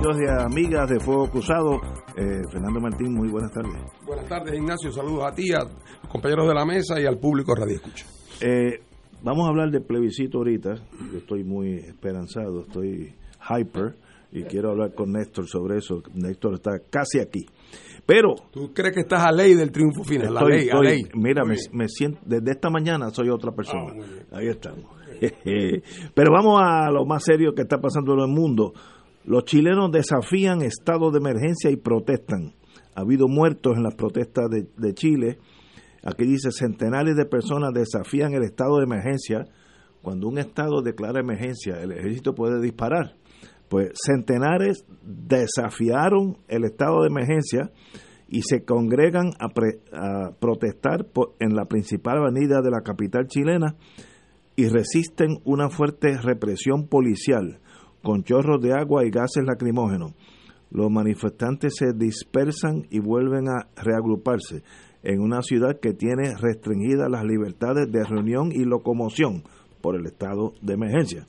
Amigos y amigas de Fuego Cruzado. Eh, Fernando Martín, muy buenas tardes. Buenas tardes Ignacio, saludos a ti, a los compañeros de la mesa y al público Radio Escucha. Eh, vamos a hablar del plebiscito ahorita. Yo estoy muy esperanzado, estoy hyper y quiero hablar con Néstor sobre eso. Néstor está casi aquí. Pero ¿Tú crees que estás a ley del triunfo final? la estoy- ley, a estoy- ley. mira, me, siento desde esta mañana soy otra persona. Ah. Ahí estamos. Pero vamos a lo más serio que está pasando en el mundo. Los chilenos desafían estado de emergencia y protestan. Ha habido muertos en las protestas de, Chile. Aquí dice, centenares de personas desafían el estado de emergencia. Cuando un estado declara emergencia, el ejército puede disparar. Pues centenares desafiaron el estado de emergencia y se congregan a, pre- a protestar en la principal avenida de la capital chilena y resisten una fuerte represión policial con chorros de agua y gases lacrimógenos. Los manifestantes se dispersan y vuelven a reagruparse en una ciudad que tiene restringidas las libertades de reunión y locomoción por el estado de emergencia.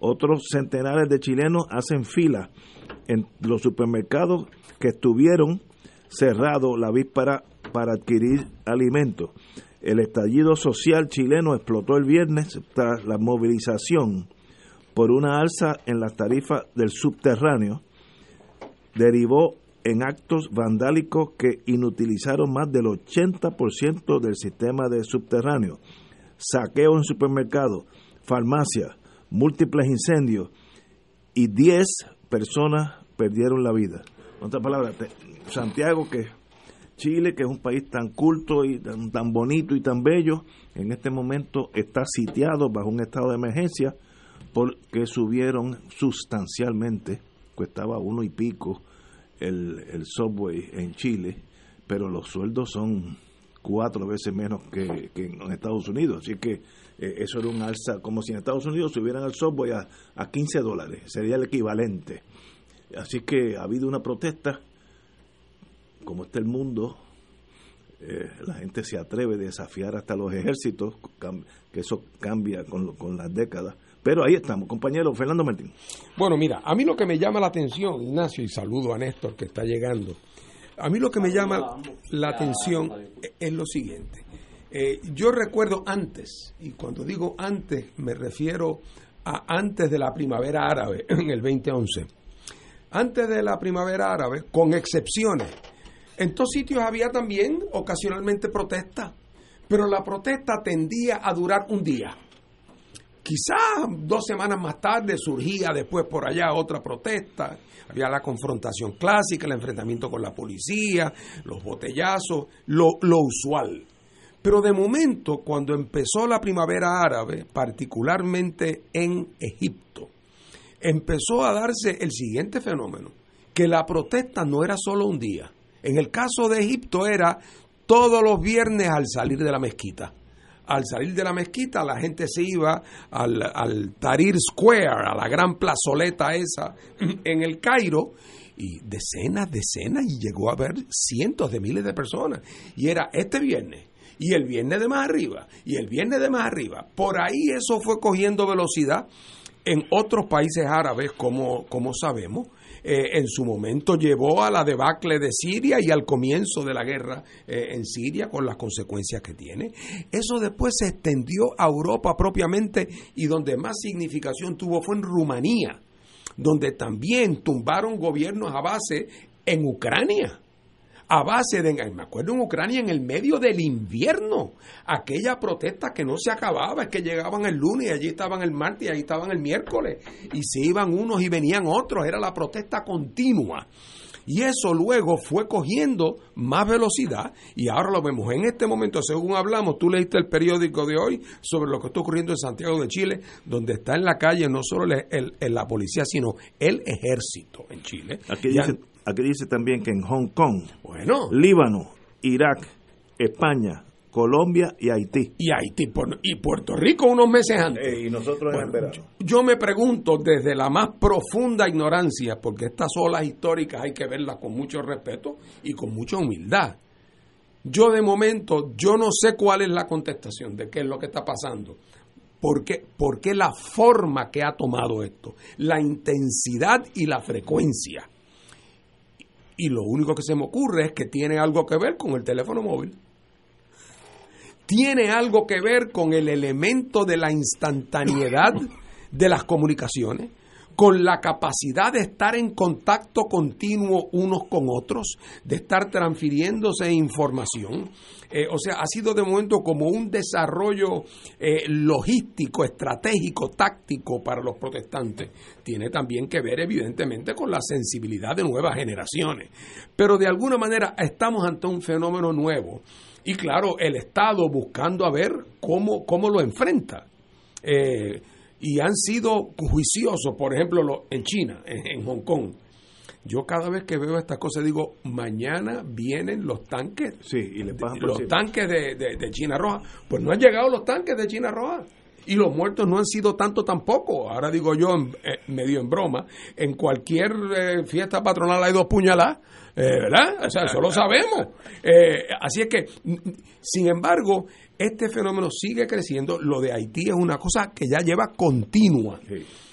Otros centenares de chilenos hacen fila en los supermercados que estuvieron cerrados la víspera para adquirir alimentos. El estallido social chileno explotó el viernes tras la movilización por una alza en las tarifas del subterráneo. Derivó en actos vandálicos que inutilizaron más del 80% del sistema de subterráneo. Saqueo en supermercados, farmacias, múltiples incendios y 10 personas perdieron la vida. En otras palabras, Santiago, que Chile, que es un país tan culto y tan bonito y tan bello, en este momento está sitiado bajo un estado de emergencia porque subieron sustancialmente, costaba uno y pico el, el subway en Chile, pero los sueldos son cuatro veces menos que, que en Estados Unidos. Así que eh, eso era un alza, como si en Estados Unidos subieran el subway a, a 15 dólares, sería el equivalente. Así que ha habido una protesta, como está el mundo, eh, la gente se atreve a desafiar hasta los ejércitos, que eso cambia con, con las décadas. Pero ahí estamos, compañero Fernando Martín. Bueno, mira, a mí lo que me llama la atención, Ignacio, y saludo a Néstor que está llegando, a mí lo que me llama la atención es lo siguiente. Eh, yo recuerdo antes, y cuando digo antes me refiero a antes de la primavera árabe, en el 2011. Antes de la primavera árabe, con excepciones, en todos sitios había también ocasionalmente protesta, pero la protesta tendía a durar un día. Quizás dos semanas más tarde surgía después por allá otra protesta. Había la confrontación clásica, el enfrentamiento con la policía, los botellazos, lo, lo usual. Pero de momento, cuando empezó la primavera árabe, particularmente en Egipto, empezó a darse el siguiente fenómeno, que la protesta no era solo un día. En el caso de Egipto era todos los viernes al salir de la mezquita. Al salir de la mezquita la gente se iba al, al Tahrir Square, a la gran plazoleta esa en el Cairo, y decenas, decenas, y llegó a haber cientos de miles de personas. Y era este viernes, y el viernes de más arriba, y el viernes de más arriba. Por ahí eso fue cogiendo velocidad en otros países árabes, como, como sabemos. Eh, en su momento llevó a la debacle de Siria y al comienzo de la guerra eh, en Siria con las consecuencias que tiene. Eso después se extendió a Europa propiamente y donde más significación tuvo fue en Rumanía, donde también tumbaron gobiernos a base en Ucrania a base de, me acuerdo en Ucrania, en el medio del invierno, aquella protesta que no se acababa, es que llegaban el lunes y allí estaban el martes y allí estaban el miércoles, y se iban unos y venían otros, era la protesta continua. Y eso luego fue cogiendo más velocidad y ahora lo vemos. En este momento, según hablamos, tú leíste el periódico de hoy sobre lo que está ocurriendo en Santiago de Chile, donde está en la calle no solo el, la policía, sino el ejército en Chile. Aquí aquí dice también que en Hong Kong, bueno, Líbano, Irak, España, Colombia y Haití. Y Haití y Puerto Rico unos meses antes. y nosotros en verano. Yo, me pregunto desde la más profunda ignorancia, porque estas olas históricas hay que verlas con mucho respeto y con mucha humildad. Yo de momento, yo no sé cuál es la contestación de qué es lo que está pasando. ¿Por qué? Porque la forma que ha tomado esto, la intensidad y la frecuencia. Y lo único que se me ocurre es que tiene algo que ver con el teléfono móvil. Tiene algo que ver con el elemento de la instantaneidad de las comunicaciones, con la capacidad de estar en contacto continuo unos con otros, de estar transfiriéndose información. Eh, o sea, ha sido de momento como un desarrollo eh, logístico, estratégico, táctico para los protestantes. Tiene también que ver, evidentemente, con la sensibilidad de nuevas generaciones. Pero de alguna manera estamos ante un fenómeno nuevo y claro, el Estado buscando a ver cómo, cómo lo enfrenta. Eh, y han sido juiciosos, por ejemplo, en China, en, Hong Kong. Yo cada vez que veo estas cosas digo, mañana vienen los tanques, sí, y los tanques de, de, China Roja. Pues no han llegado los tanques de China Roja y los muertos no han sido tanto tampoco. Ahora digo yo, eh, medio en broma, en cualquier eh, fiesta patronal hay dos puñaladas, eh, ¿verdad? O sea, eso lo sabemos. así es que, sin embargo, este fenómeno sigue creciendo. Lo de Haití es una cosa que ya lleva continua.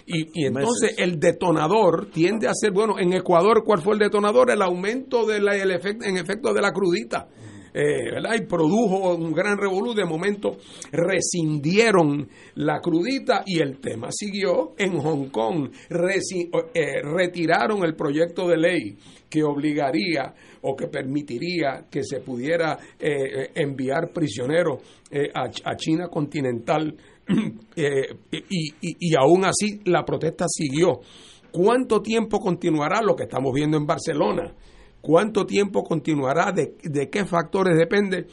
Y, entonces el detonador tiende a ser, bueno, en Ecuador, ¿cuál fue el detonador? El aumento del efecto, en efecto de la crudita. Eh, ¿verdad? y produjo un gran revolú. De momento rescindieron la crudita y el tema siguió. En Hong Kong eh, retiraron el proyecto de ley que obligaría o que permitiría que se pudiera eh, enviar prisioneros a, China continental y, y aún así la protesta siguió. ¿Cuánto tiempo continuará lo que estamos viendo en Barcelona? ¿Cuánto tiempo continuará? ¿De, qué factores depende?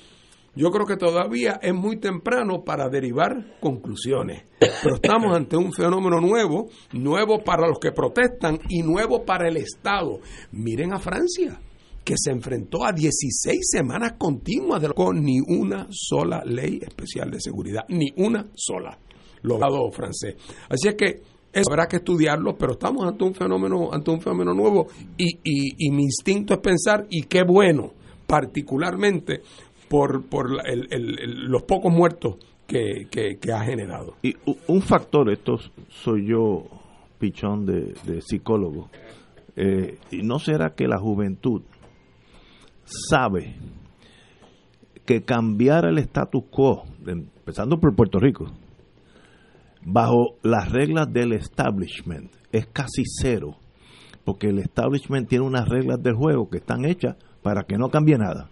Yo creo que todavía es muy temprano para derivar conclusiones. Pero estamos ante un fenómeno nuevo, nuevo para los que protestan y nuevo para el Estado. Miren a Francia, que se enfrentó a 16 semanas continuas de con ni una sola ley especial de seguridad, ni una sola, logrado francés. Así es que habrá que estudiarlo, pero estamos ante un fenómeno, ante un fenómeno nuevo y, y, mi instinto es pensar, y qué bueno, particularmente por, por los pocos muertos que, que, ha generado. Y un factor, esto soy yo, pichón de, psicólogo, eh, ¿y no será que la juventud sabe que cambiar el status quo, empezando por Puerto Rico, bajo las reglas del establishment es casi cero, porque el establishment tiene unas reglas del juego que están hechas para que no cambie nada.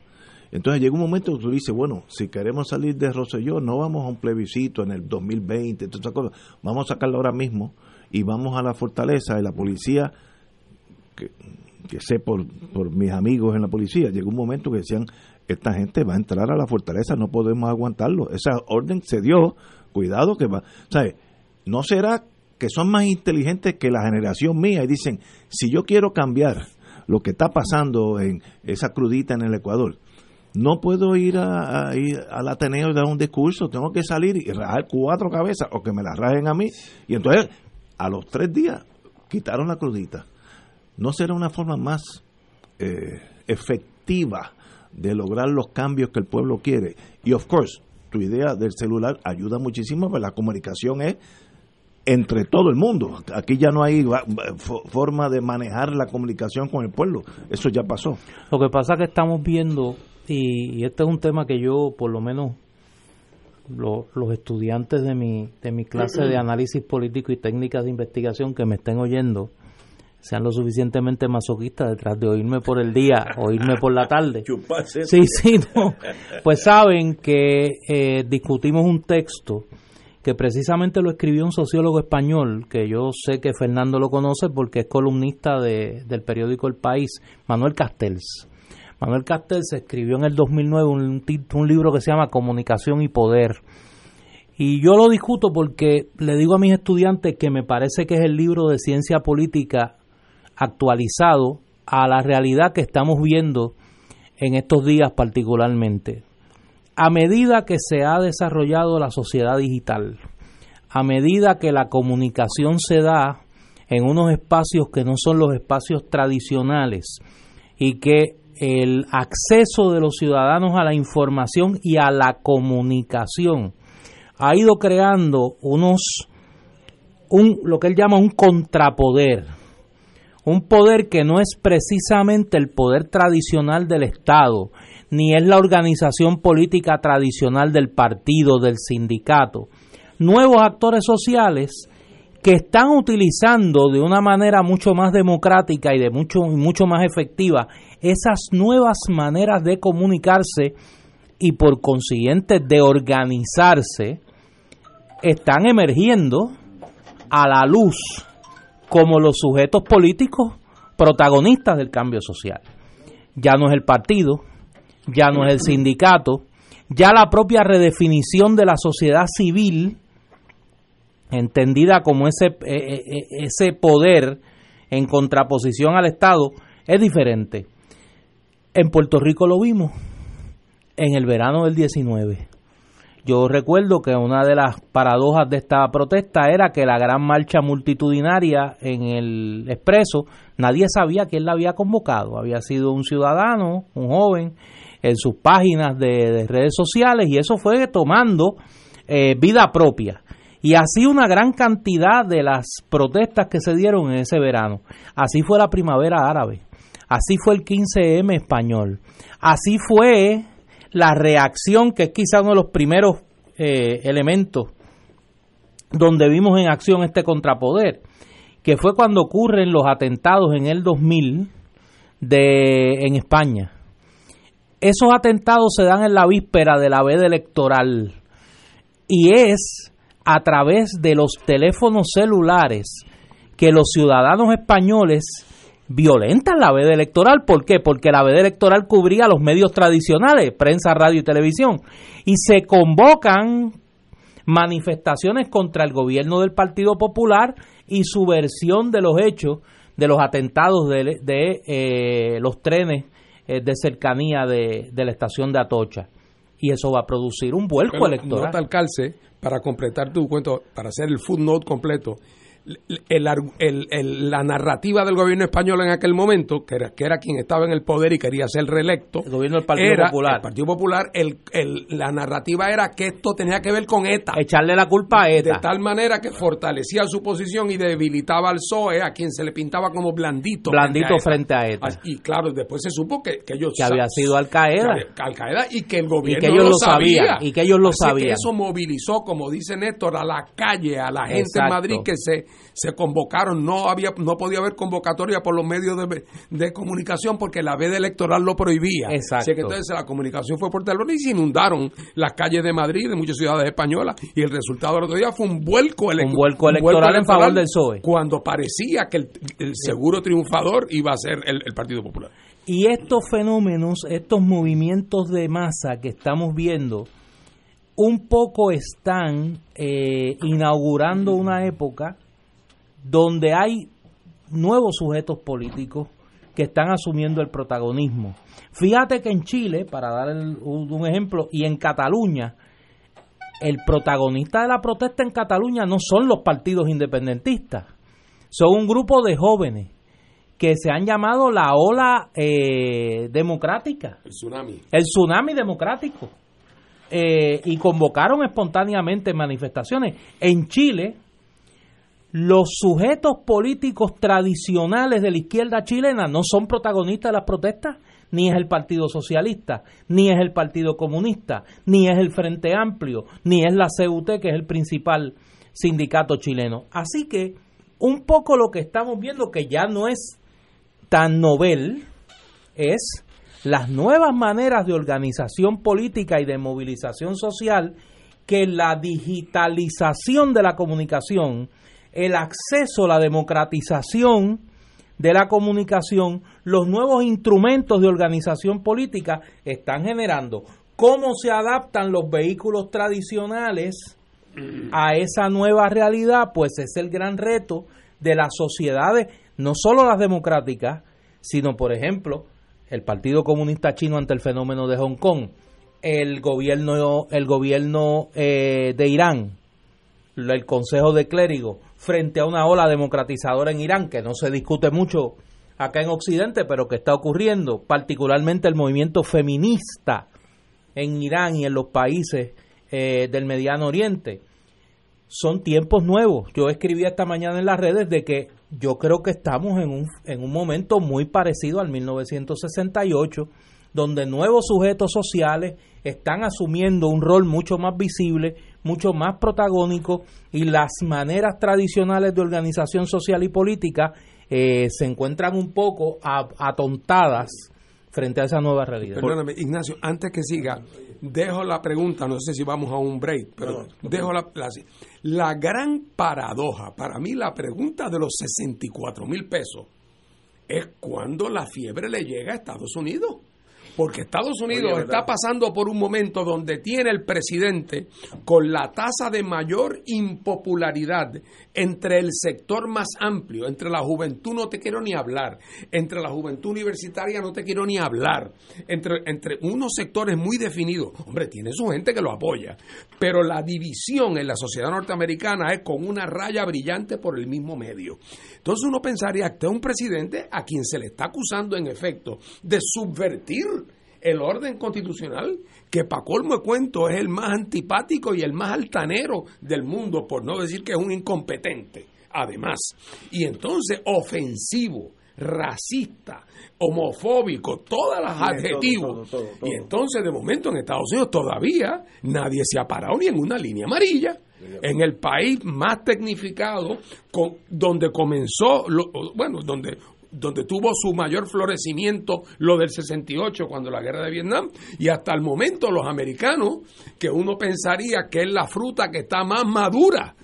Entonces llega un momento que tú dices, bueno, si queremos salir de Rosselló, no vamos a un plebiscito en el 2020, todas esas vamos a sacarlo ahora mismo y vamos a la fortaleza y la policía, que, que sé por, por mis amigos en la policía, llegó un momento que decían, esta gente va a entrar a la fortaleza, no podemos aguantarlo. Esa orden se dio, cuidado que va, ¿sabes? ¿No será que son más inteligentes que la generación mía y dicen, si yo quiero cambiar lo que está pasando en esa crudita en el Ecuador, no puedo ir, a, al Ateneo y dar un discurso, tengo que salir y rajar cuatro cabezas o que me las rajen a mí. Y entonces, a los tres días, quitaron la crudita. ¿No será una forma más eh, efectiva de lograr los cambios que el pueblo quiere? Y, of course, tu idea del celular ayuda muchísimo, pero la comunicación es entre todo el mundo. Aquí ya no hay forma de manejar la comunicación con el pueblo. Eso ya pasó. Lo que pasa es que estamos viendo, y, este es un tema que yo, por lo menos, los estudiantes de mi, de mi clase de análisis político y técnicas de investigación que me estén oyendo, sean lo suficientemente masoquistas detrás de oírme por el día, oírme por la tarde. Sí, sí, no. Pues saben que eh, discutimos un texto que precisamente lo escribió un sociólogo español, que yo sé que Fernando lo conoce porque es columnista de, del periódico El País, Manuel Castells. Manuel Castells escribió en el 2009 un, un libro que se llama Comunicación y Poder. Y yo lo discuto porque le digo a mis estudiantes que me parece que es el libro de ciencia política actualizado a la realidad que estamos viendo en estos días particularmente. A medida que se ha desarrollado la sociedad digital, a medida que la comunicación se da en unos espacios que no son los espacios tradicionales y que el acceso de los ciudadanos a la información y a la comunicación ha ido creando unos un lo que él llama un contrapoder un poder que no es precisamente el poder tradicional del Estado, ni es la organización política tradicional del partido, del sindicato. Nuevos actores sociales que están utilizando de una manera mucho más democrática y de mucho, mucho más efectiva esas nuevas maneras de comunicarse y por consiguiente de organizarse, están emergiendo a la luz como los sujetos políticos protagonistas del cambio social. Ya no es el partido, ya no es el sindicato, ya la propia redefinición de la sociedad civil, entendida como ese, eh, eh, eh, ese poder en contraposición al Estado, es diferente. En Puerto Rico lo vimos en el verano del 19. Yo recuerdo que una de las paradojas de esta protesta era que la gran marcha multitudinaria en el expreso, nadie sabía quién la había convocado. Había sido un ciudadano, un joven, en sus páginas de, redes sociales y eso fue tomando eh, vida propia. Y así una gran cantidad de las protestas que se dieron en ese verano. Así fue la primavera árabe. Así fue el 15M español. Así fue la reacción, que es quizá uno de los primeros eh, elementos donde vimos en acción este contrapoder, que fue cuando ocurren los atentados en el 2000 de, en España. Esos atentados se dan en la víspera de la veda electoral y es a través de los teléfonos celulares que los ciudadanos españoles violentan la veda electoral. ¿Por qué? Porque la veda electoral cubría los medios tradicionales, prensa, radio y televisión, y se convocan manifestaciones contra el gobierno del Partido Popular y su versión de los hechos de los atentados de, eh, los trenes eh, de cercanía de, la estación de Atocha. Y eso va a producir un vuelco electoral. Nota al calce, para completar tu cuento, para hacer el footnote completo, el, la narrativa del gobierno español en aquel momento, que era, que era quien estaba en el poder y quería ser reelecto, el gobierno del Partido Popular. El Partido Popular, el, la narrativa era que esto tenía que ver con ETA. Echarle la culpa a ETA. De tal manera que fortalecía su posición y debilitaba al PSOE, a quien se le pintaba como blandito. Blandito frente a ETA. Y claro, después se supo que, ellos... Que había sido Al Qaeda. Al Qaeda y que el gobierno que ellos lo sabía. Y que ellos lo sabían. eso movilizó, como dice Néstor, a la calle, a la gente en Madrid que se se convocaron, no había no podía haber convocatoria por los medios de, comunicación porque la veda electoral lo prohibía. Exacto. Así que entonces la comunicación fue por teléfono y se inundaron las calles de Madrid, de muchas ciudades españolas, y el resultado del otro día fue un vuelco, un vuelco, electoral, en favor del PSOE. Cuando parecía que el, seguro triunfador iba a ser el, Partido Popular. Y estos fenómenos, estos movimientos de masa que estamos viendo, un poco están eh, inaugurando una época donde hay nuevos sujetos políticos que están asumiendo el protagonismo. Fíjate que en Chile, para dar un ejemplo, y en Cataluña, el protagonista de la protesta en Cataluña no son los partidos independentistas, son un grupo de jóvenes que se han llamado la ola eh, democrática. El tsunami. El tsunami democrático. Eh, y convocaron espontáneamente manifestaciones. En Chile, los sujetos políticos tradicionales de la izquierda chilena no son protagonistas de las protestas, ni es el Partido Socialista, ni es el Partido Comunista, ni es el Frente Amplio, ni es la CUT, que es el principal sindicato chileno. Así que un poco lo que estamos viendo, que ya no es tan novel, es las nuevas maneras de organización política y de movilización social que la digitalización de la comunicación, el acceso, la democratización de la comunicación, los nuevos instrumentos de organización política están generando. ¿Cómo se adaptan los vehículos tradicionales a esa nueva realidad? Pues es el gran reto de las sociedades, no solo las democráticas, sino, por ejemplo, el Partido Comunista Chino ante el fenómeno de Hong Kong, el gobierno, el gobierno eh, de Irán, el Consejo de Clérigos, frente a una ola democratizadora en Irán, que no se discute mucho acá en Occidente, pero que está ocurriendo, particularmente el movimiento feminista en Irán y en los países eh, del Mediano Oriente. Son tiempos nuevos. Yo escribí esta mañana en las redes de que yo creo que estamos en un, en un momento muy parecido al 1968, donde nuevos sujetos sociales están asumiendo un rol mucho más visible, mucho más protagónico y las maneras tradicionales de organización social y política eh, se encuentran un poco atontadas frente a esa nueva realidad. Perdóname, Ignacio, antes que siga, dejo la pregunta, no sé si vamos a un break, pero dejo la, la, la, gran paradoja, para mí la pregunta de los 64 mil pesos es cuando la fiebre le llega a Estados Unidos. Porque Estados Unidos está pasando por un momento donde tiene el presidente con la tasa de mayor impopularidad entre el sector más amplio, entre la juventud no te quiero ni hablar, entre la juventud universitaria no te quiero ni hablar, entre, entre unos sectores muy definidos. Hombre, tiene su gente que lo apoya, pero la división en la sociedad norteamericana es con una raya brillante por el mismo medio. Entonces uno pensaría que es un presidente a quien se le está acusando en efecto de subvertir el orden constitucional, que para colmo de cuento es el más antipático y el más altanero del mundo, por no decir que es un incompetente, además. Y entonces ofensivo, racista, homofóbico, todas las adjetivos. Y entonces de momento en Estados Unidos todavía nadie se ha parado ni en una línea amarilla en el país más tecnificado, con, donde comenzó, lo, bueno, donde donde tuvo su mayor florecimiento lo del 68 cuando la guerra de Vietnam y hasta el momento los americanos que uno pensaría que es la fruta que está más madura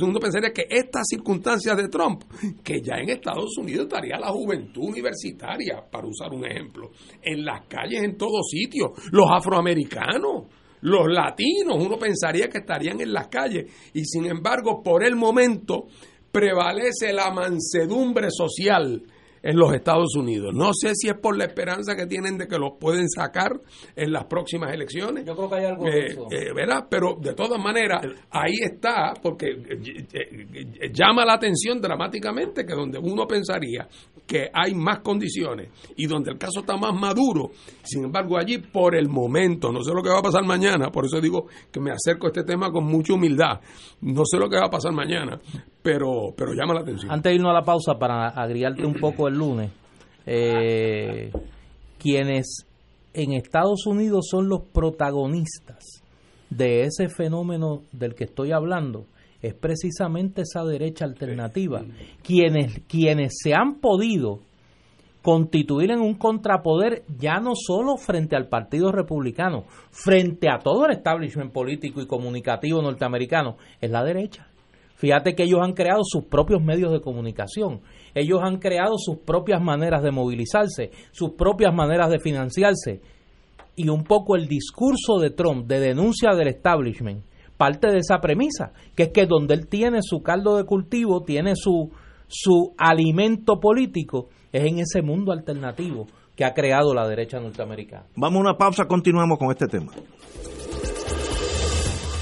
uno pensaría que estas circunstancias de Trump, que ya en Estados Unidos estaría la juventud universitaria, para usar un ejemplo, en las calles en todos sitios, los afroamericanos, los latinos, uno pensaría que estarían en las calles, y sin embargo, por el momento, prevalece la mansedumbre social en los Estados Unidos. No sé si es por la esperanza que tienen de que los pueden sacar en las próximas elecciones. Yo creo que hay algo de eh, eh, ¿Verdad? Pero de todas maneras, ahí está, porque eh, llama la atención dramáticamente que donde uno pensaría que hay más condiciones y donde el caso está más maduro, sin embargo allí por el momento, no sé lo que va a pasar mañana, por eso digo que me acerco a este tema con mucha humildad, no sé lo que va a pasar mañana, pero, pero llama la atención. Antes de irnos a la pausa para agriarte un poco el lunes, eh, quienes en Estados Unidos son los protagonistas de ese fenómeno del que estoy hablando, es precisamente esa derecha alternativa, quienes, quienes se han podido constituir en un contrapoder ya no solo frente al Partido Republicano, frente a todo el establishment político y comunicativo norteamericano, es la derecha. Fíjate que ellos han creado sus propios medios de comunicación, ellos han creado sus propias maneras de movilizarse, sus propias maneras de financiarse. Y un poco el discurso de Trump de denuncia del establishment parte de esa premisa, que es que donde él tiene su caldo de cultivo, tiene su, su alimento político, es en ese mundo alternativo que ha creado la derecha norteamericana. Vamos a una pausa, continuamos con este tema.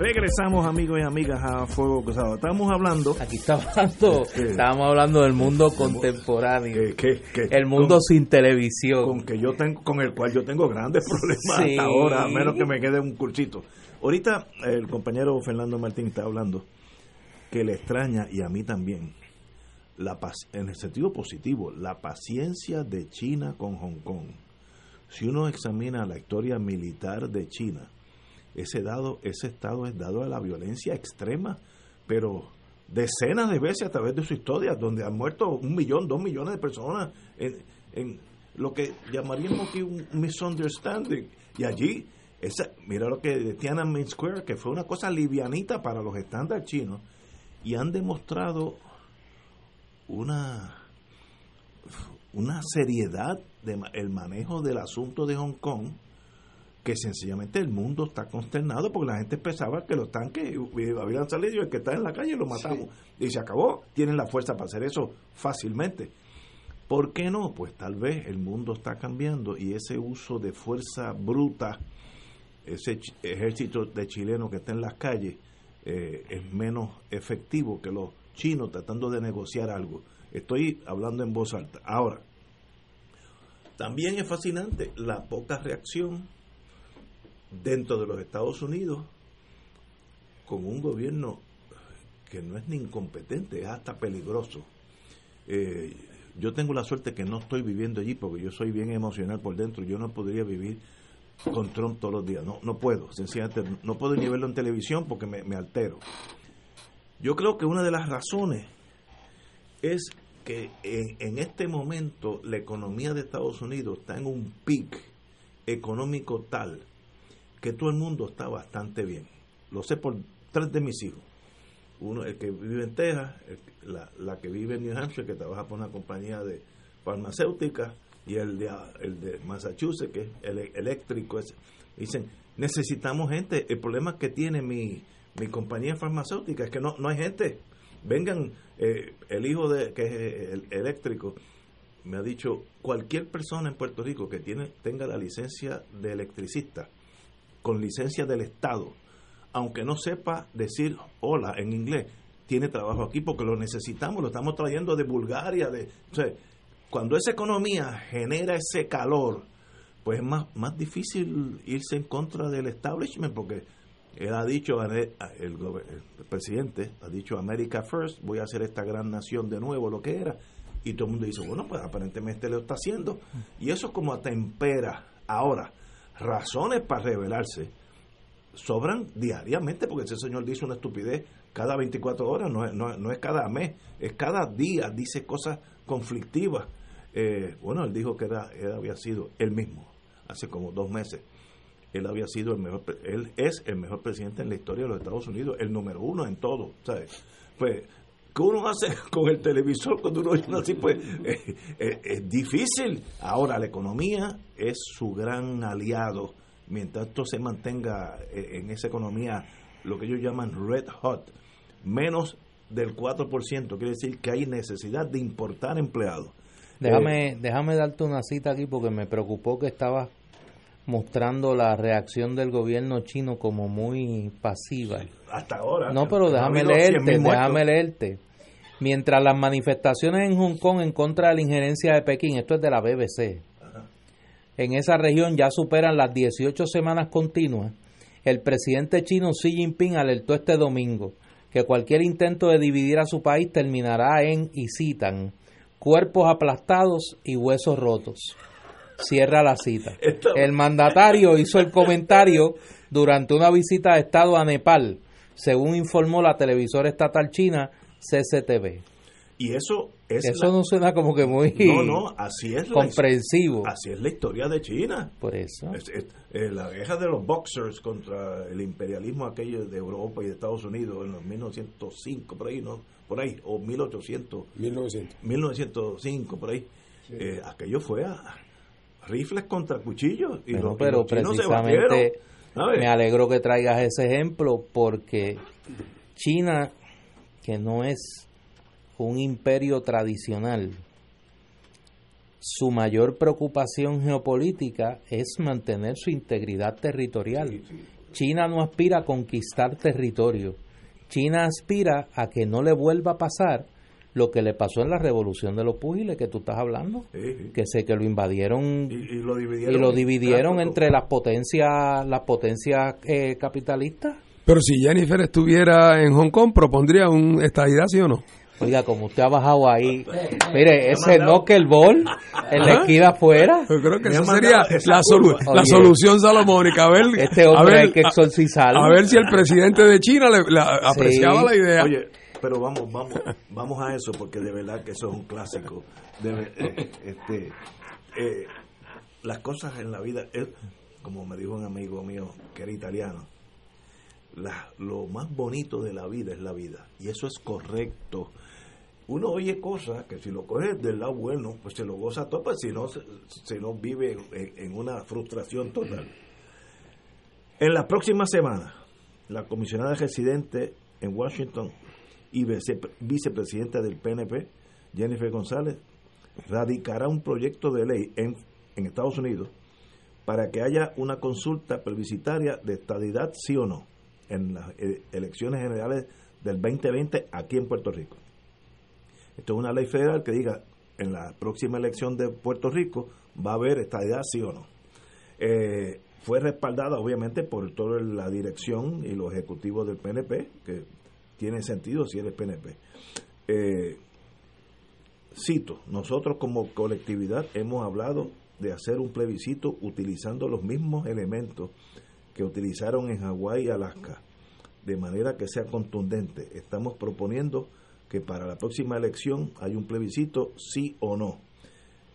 Regresamos amigos y amigas a Fuego Cruzado. Estamos hablando. Aquí estamos hablando, estábamos hablando del mundo contemporáneo. el mundo sin televisión. Con que yo tengo, con el cual yo tengo grandes problemas hasta ahora, a menos que me quede un cursito. Ahorita el compañero Fernando Martín está hablando que le extraña y a mí también la en el sentido positivo la paciencia de China con Hong Kong. Si uno examina la historia militar de China ese dado, ese estado es dado a la violencia extrema, pero decenas de veces a través de su historia, donde han muerto un millón, dos millones de personas en, lo que llamaríamos aquí un misunderstanding. Y allí, esa, mira lo que Tiananmen Square, que fue una cosa livianita para los estándares chinos, y han demostrado una una seriedad del el manejo del asunto de Hong Kong que sencillamente el mundo está consternado porque la gente pensaba que los tanques habían salido y el que está en la calle lo matamos. Y se acabó. Tienen la fuerza para hacer eso fácilmente. ¿Por qué no? Pues tal vez el mundo está cambiando y ese uso de fuerza bruta, ese ejército de chilenos que está en las calles, eh, es menos efectivo que los chinos tratando de negociar algo. Estoy hablando en voz alta. Ahora, también es fascinante la poca reacción dentro de los Estados Unidos con un gobierno que no es ni incompetente, es hasta peligroso. Eh, yo tengo la suerte que no estoy viviendo allí porque yo soy bien emocional por dentro. Yo no podría vivir con Trump todos los días. No, no puedo, sencillamente no puedo ni verlo en televisión porque me, altero. Yo creo que una de las razones es que en, en, este momento la economía de Estados Unidos está en un pic económico tal que todo el mundo está bastante bien. Lo sé por tres de mis hijos. Uno, el que vive en Texas, la, que vive en New Hampshire, que trabaja por una compañía de farmacéutica, y el de, el de Massachusetts, que es el eléctrico. Dicen, necesitamos gente. El problema que tiene mi, mi compañía farmacéutica es que no, no hay gente. Vengan, eh, el hijo de que es el eléctrico, me ha dicho, cualquier persona en Puerto Rico que tiene tenga la licencia de electricista, con licencia del Estado, aunque no sepa decir hola en inglés, tiene trabajo aquí porque lo necesitamos, lo estamos trayendo de Bulgaria, de, cuando esa economía genera ese calor, pues es más, más difícil irse en contra del establishment porque él ha dicho, el, el, presidente ha dicho America First, voy a hacer esta gran nación de nuevo, lo que era, y todo el mundo dice, bueno, pues aparentemente lo está haciendo, y eso es como atempera. Ahora, razones para rebelarse sobran diariamente, porque ese señor dice una estupidez cada 24 horas, no es, no, es cada mes, es cada día, dice cosas conflictivas. Eh, bueno, él dijo que era, él había sido él mismo, hace como dos meses, él había sido el mejor, él es el mejor presidente en la historia de los Estados Unidos, el número uno en todo, ¿sabes? Pues, ¿qué uno hace con el televisor cuando uno oye así? Pues eh, eh, es difícil. Ahora, la economía es su gran aliado. Mientras esto se mantenga eh, en esa economía, lo que ellos llaman red hot, menos del 4%, quiere decir que hay necesidad de importar empleados. Déjame, déjame darte una cita aquí porque me preocupó que estabas mostrando la reacción del gobierno chino como muy pasiva. hasta ahora. No, pero déjame leerte, déjame leerte. Mientras las manifestaciones en Hong Kong en contra de la injerencia de Pekín, esto es de la BBC, en esa región ya superan las 18 semanas continuas, el presidente chino Xi Jinping alertó este domingo que cualquier intento de dividir a su país terminará en, y citan, cuerpos aplastados y huesos rotos. Cierra la cita. El mandatario hizo el comentario durante una visita de Estado a Nepal, según informó la televisora estatal china CCTV. Y eso es Eso no suena como que muy no, no, así es comprensivo. así es la historia de China. Por eso. Eh, la guerra de los boxers contra el imperialismo aquello de Europa y de Estados Unidos en los 1905, por ahí, ¿no? Por ahí, o 1800. 1900. 1905, por ahí. Eh, aquello fue a, rifles contra cuchillos. Y pero precisamente me alegro que traigas ese ejemplo porque China, que no es un imperio tradicional, su mayor preocupación geopolítica es mantener su integridad territorial. China no aspira a conquistar territorio. China aspira a que no le vuelva a pasar lo que le pasó en la revolución de los púgiles que tú estás hablando, que sé que lo invadieron y, lo dividieron, entre las potencias las potencias eh, capitalistas. Pero si Jennifer estuviera en Hong Kong, propondría un estadidad, ¿sí o no? Oiga, como usted ha bajado ahí, mire, ese no que el bol en la esquina afuera. Yo creo que esa sería la, la solución salomónica. A ver, este hombre hay que exorcizarlo. A, ver si el presidente de China le, apreciaba la idea. Oye, pero vamos, vamos, vamos a eso, porque de verdad que eso es un clásico. Eh, este, eh, las cosas en la vida, como me dijo un amigo mío que era italiano, lo más bonito de la vida es la vida. Y eso es correcto uno oye cosas que si lo coges del lado bueno, pues se lo goza todo, pues si no, se, no vive en, una frustración total. En la próxima semana, la comisionada residente en Washington y vicepresidenta del PNP, Jennifer González, radicará un proyecto de ley en, en Estados Unidos para que haya una consulta plebiscitaria de estadidad, sí o no, en las eh, elecciones generales del 2020 aquí en Puerto Rico. Esto es una ley federal que diga en la próxima elección de Puerto Rico va a haber estadidad sí o no. Eh, fue respaldada obviamente por toda la dirección y los ejecutivos del PNP, que tiene sentido si eres PNP. Eh, cito, nosotros como colectividad hemos hablado de hacer un plebiscito utilizando los mismos elementos que utilizaron en Hawái y Alaska, de manera que sea contundente. Estamos proponiendo que para la próxima elección hay un plebiscito sí o no.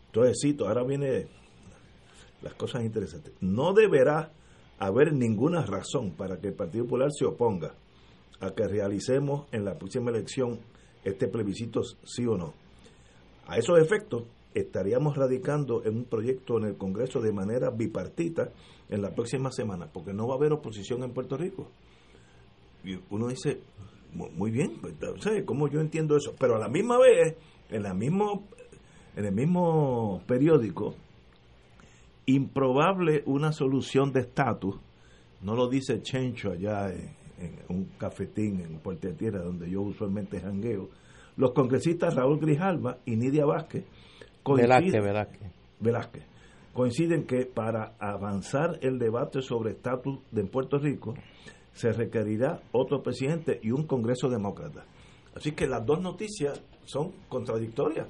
Entonces, cito, ahora viene las cosas interesantes. No deberá haber ninguna razón para que el Partido Popular se oponga a que realicemos en la próxima elección este plebiscito sí o no. A esos efectos, estaríamos radicando en un proyecto en el Congreso de manera bipartita en la próxima semana, porque no va a haber oposición en Puerto Rico. Uno dice, muy bien, pues, ¿cómo yo entiendo eso? Pero a la misma vez, en, la mismo, en el mismo periódico, improbable una solución de estatus, no lo dice Chencho allá en, un cafetín en Puerto Tierra, donde yo usualmente jangueo, los congresistas Raúl Grijalva y Nidia Vázquez coinciden, Velázquez, coinciden que para avanzar el debate sobre estatus de Puerto Rico, se requerirá otro presidente y un Congreso demócrata. Así que las dos noticias son contradictorias.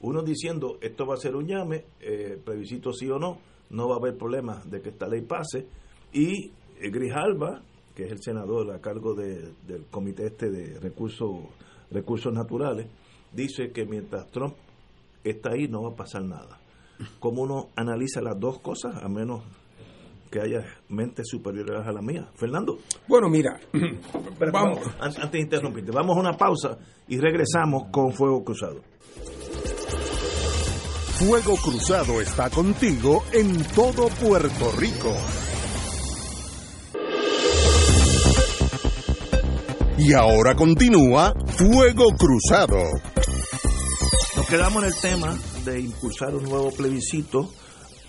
Uno diciendo esto va a ser un llame, eh, plebiscito sí o no, no va a haber problema de que esta ley pase. Y eh, Grijalba, que es el senador a cargo del comité este de recursos, recursos naturales, dice que mientras Trump está ahí no va a pasar nada. ¿Cómo uno analiza las dos cosas? A menos que haya mentes superiores a la mía. Fernando. Bueno, mira, vamos. Antes de interrumpirte, vamos a una pausa y regresamos con Fuego Cruzado. Fuego Cruzado está contigo en todo Puerto Rico. Y ahora continúa Fuego Cruzado. Nos quedamos en el tema de impulsar un nuevo plebiscito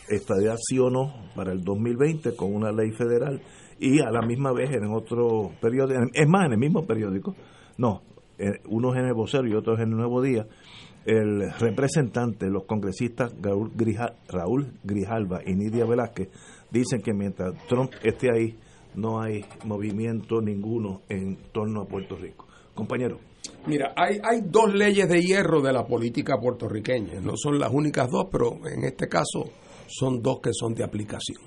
estadía sí o no para el 2020 con una ley federal y a la misma vez en otro periódico, es más, en el mismo periódico, no, eh, unos en el vocero y otros en el Nuevo Día, el representante, los congresistas Raúl, Raúl Grijalva y Nidia Velázquez dicen que mientras Trump esté ahí no hay movimiento ninguno en torno a Puerto Rico. Compañero. Mira, hay, hay dos leyes de hierro de la política puertorriqueña, no son las únicas dos, pero en este caso son dos que son de aplicación.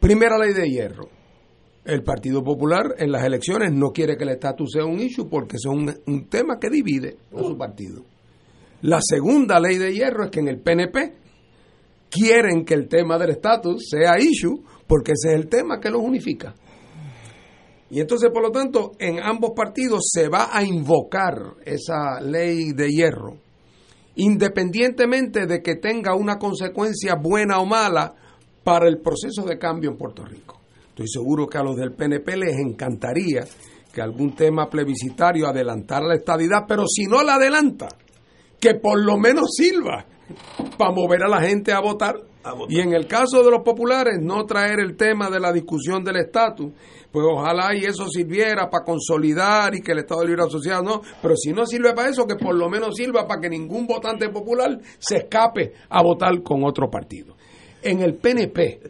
Primera ley de hierro. El Partido Popular en las elecciones no quiere que el estatus sea un issue porque es un, un tema que divide a su partido. La segunda ley de hierro es que en el PNP quieren que el tema del estatus sea issue porque ese es el tema que los unifica. Y entonces, por lo tanto, en ambos partidos se va a invocar esa ley de hierro. Independientemente de que tenga una consecuencia buena o mala para el proceso de cambio en Puerto Rico. Estoy seguro que a los del PNP les encantaría que algún tema plebiscitario adelantara la estadidad, pero si no la adelanta, que por lo menos sirva para mover a la gente a votar. Y en el caso de los populares, no traer el tema de la discusión del estatus, pues ojalá y eso sirviera para consolidar y que el Estado Libre Asociado no, pero si no sirve para eso, que por lo menos sirva para que ningún votante popular se escape a votar con otro partido. En el PNP,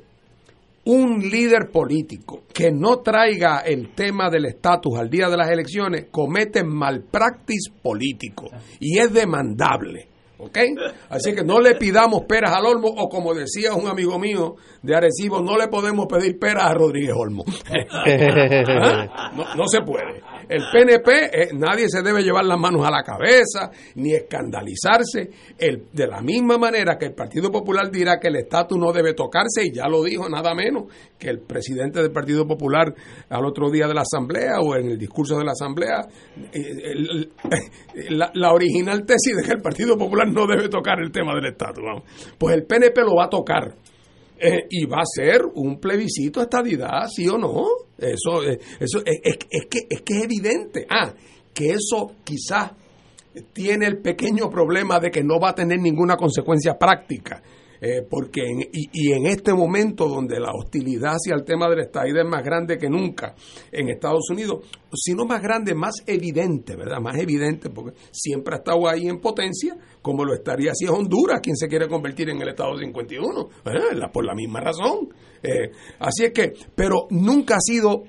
un líder político que no traiga el tema del estatus al día de las elecciones comete malpractice político y es demandable. ¿Ok? Así que no le pidamos peras al Olmo, o como decía un amigo mío de Arecibo, no le podemos pedir peras a Rodríguez Olmo. ¿Ah? no, se puede. El PNP, eh, nadie se debe llevar las manos a la cabeza, ni escandalizarse. El, de la misma manera que el Partido Popular dirá que el estatus no debe tocarse, y ya lo dijo nada menos que el presidente del Partido Popular al otro día de la Asamblea o en el discurso de la Asamblea, eh, la, la original tesis de que el Partido Popular no debe tocar el tema del estatus. Pues el PNP lo va a tocar. Eh, y va a ser un plebiscito estadidad, sí o no. Eso, eh, eso es, es, que, es que es evidente. Ah, que eso quizás tiene el pequeño problema de que no va a tener ninguna consecuencia práctica. Eh, porque y, en este momento donde la hostilidad hacia el tema del Estado es más grande que nunca en Estados Unidos, si no más grande, más evidente, ¿verdad? Más evidente, porque siempre ha estado ahí en potencia, como lo estaría si es Honduras quien se quiere convertir en el Estado 51, ¿eh? por la misma razón. Eh, así es que, pero nunca ha sido,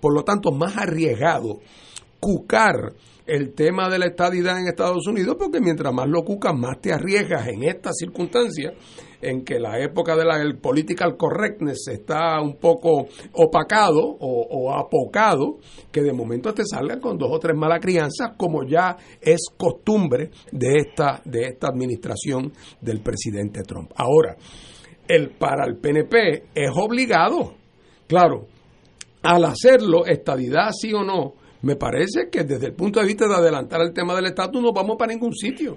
por lo tanto, más arriesgado cucar el tema de la estadidad en Estados Unidos, porque mientras más lo cucas, más te arriesgas en estas circunstancias en que la época de la political correctness está un poco opacado o, apocado, que de momento te salgan con dos o tres malas crianzas, como ya es costumbre de esta, de esta administración del presidente Trump. Ahora, el, para el PNP es obligado, claro, al hacerlo, estadidad sí o no, me parece que desde el punto de vista de adelantar el tema del estatus no vamos para ningún sitio.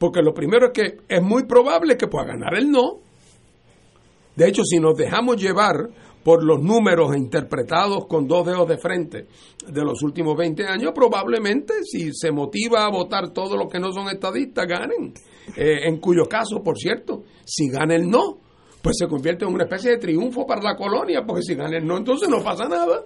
Porque lo primero es que es muy probable que pueda ganar el no. De hecho, si nos dejamos llevar por los números interpretados con dos dedos de frente de los últimos 20 años, probablemente si se motiva a votar todos los que no son estadistas, ganen. Eh, en cuyo caso, por cierto, si gana el no, pues se convierte en una especie de triunfo para la colonia, porque si gana el no, entonces no pasa nada.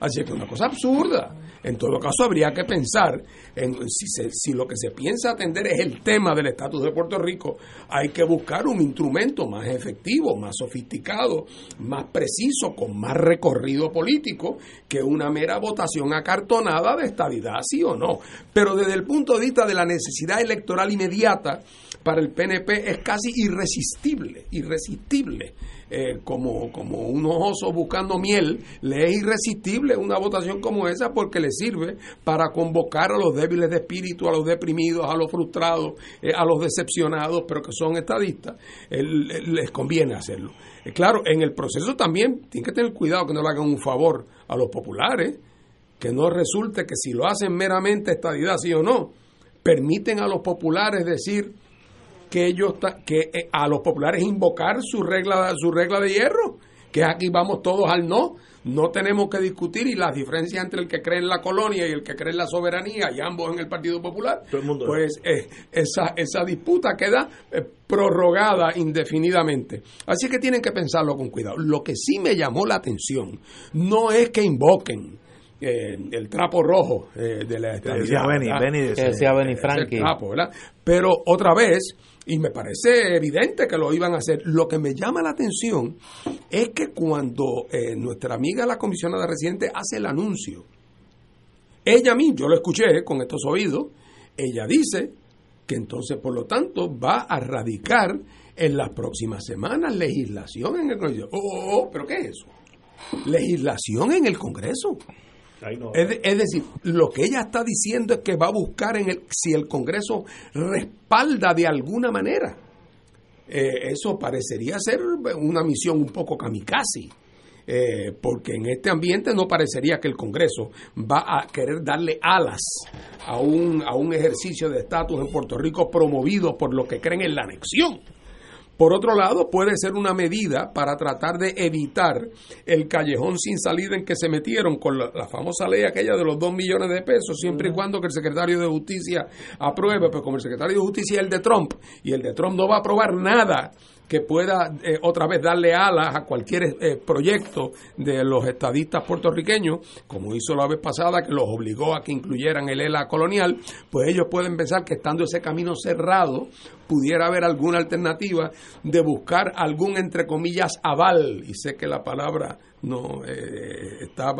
Así que es una cosa absurda. En todo caso, habría que pensar, en, si, si lo que se piensa atender es el tema del estatus de Puerto Rico, hay que buscar un instrumento más efectivo, más sofisticado, más preciso, con más recorrido político, que una mera votación acartonada de estabilidad, sí o no. Pero desde el punto de vista de la necesidad electoral inmediata, para el PNP es casi irresistible, irresistible eh, como, como unos osos buscando miel, le es irresistible una votación como esa porque le sirve para convocar a los débiles de espíritu, a los deprimidos, a los frustrados, eh, a los decepcionados, pero que son estadistas, les conviene hacerlo. Eh, claro, en el proceso también tienen que tener cuidado que no le hagan un favor a los populares, que no resulte que si lo hacen meramente estadidad, sí o no, permiten a los populares decir que ellos que eh, a los populares invocar su regla su regla de hierro que aquí vamos todos al no. No tenemos que discutir y las diferencias entre el que cree en la colonia y el que cree en la soberanía y ambos en el Partido Popular pues eh, esa esa disputa queda eh, prorrogada indefinidamente. Así que tienen que pensarlo con cuidado. Lo que sí me llamó la atención no es que invoquen el trapo rojo de la decía Benny, decía. Benny Frankie. Pero otra vez, y me parece evidente que lo iban a hacer. Lo que me llama la atención es que cuando eh, nuestra amiga la comisionada residente hace el anuncio, ella a mí, yo lo escuché con estos oídos, ella dice que entonces, por lo tanto, va a radicar en las próximas semanas legislación en el Congreso. Oh, oh, oh pero ¿qué es eso? Legislación en el Congreso. Es, decir, lo que ella está diciendo es que va a buscar en el, si el Congreso respalda de alguna manera. Eh, eso parecería ser una misión un poco kamikaze. Eh, porque en este ambiente no parecería que el Congreso va a querer darle alas a un, a un ejercicio de estatus en Puerto Rico promovido por los que creen en la anexión. Por otro lado, puede ser una medida para tratar de evitar el callejón sin salida en que se metieron con la, famosa ley aquella de los dos millones de pesos, siempre y cuando que el secretario de Justicia apruebe, pues como el secretario de Justicia es el de Trump, y el de Trump no va a aprobar nada que pueda eh, otra vez darle alas a cualquier eh, proyecto de los estadistas puertorriqueños, como hizo la vez pasada, que los obligó a que incluyeran el ELA colonial, pues ellos pueden pensar que estando ese camino cerrado, pudiera haber alguna alternativa de buscar algún, entre comillas, aval, y sé que la palabra no eh, está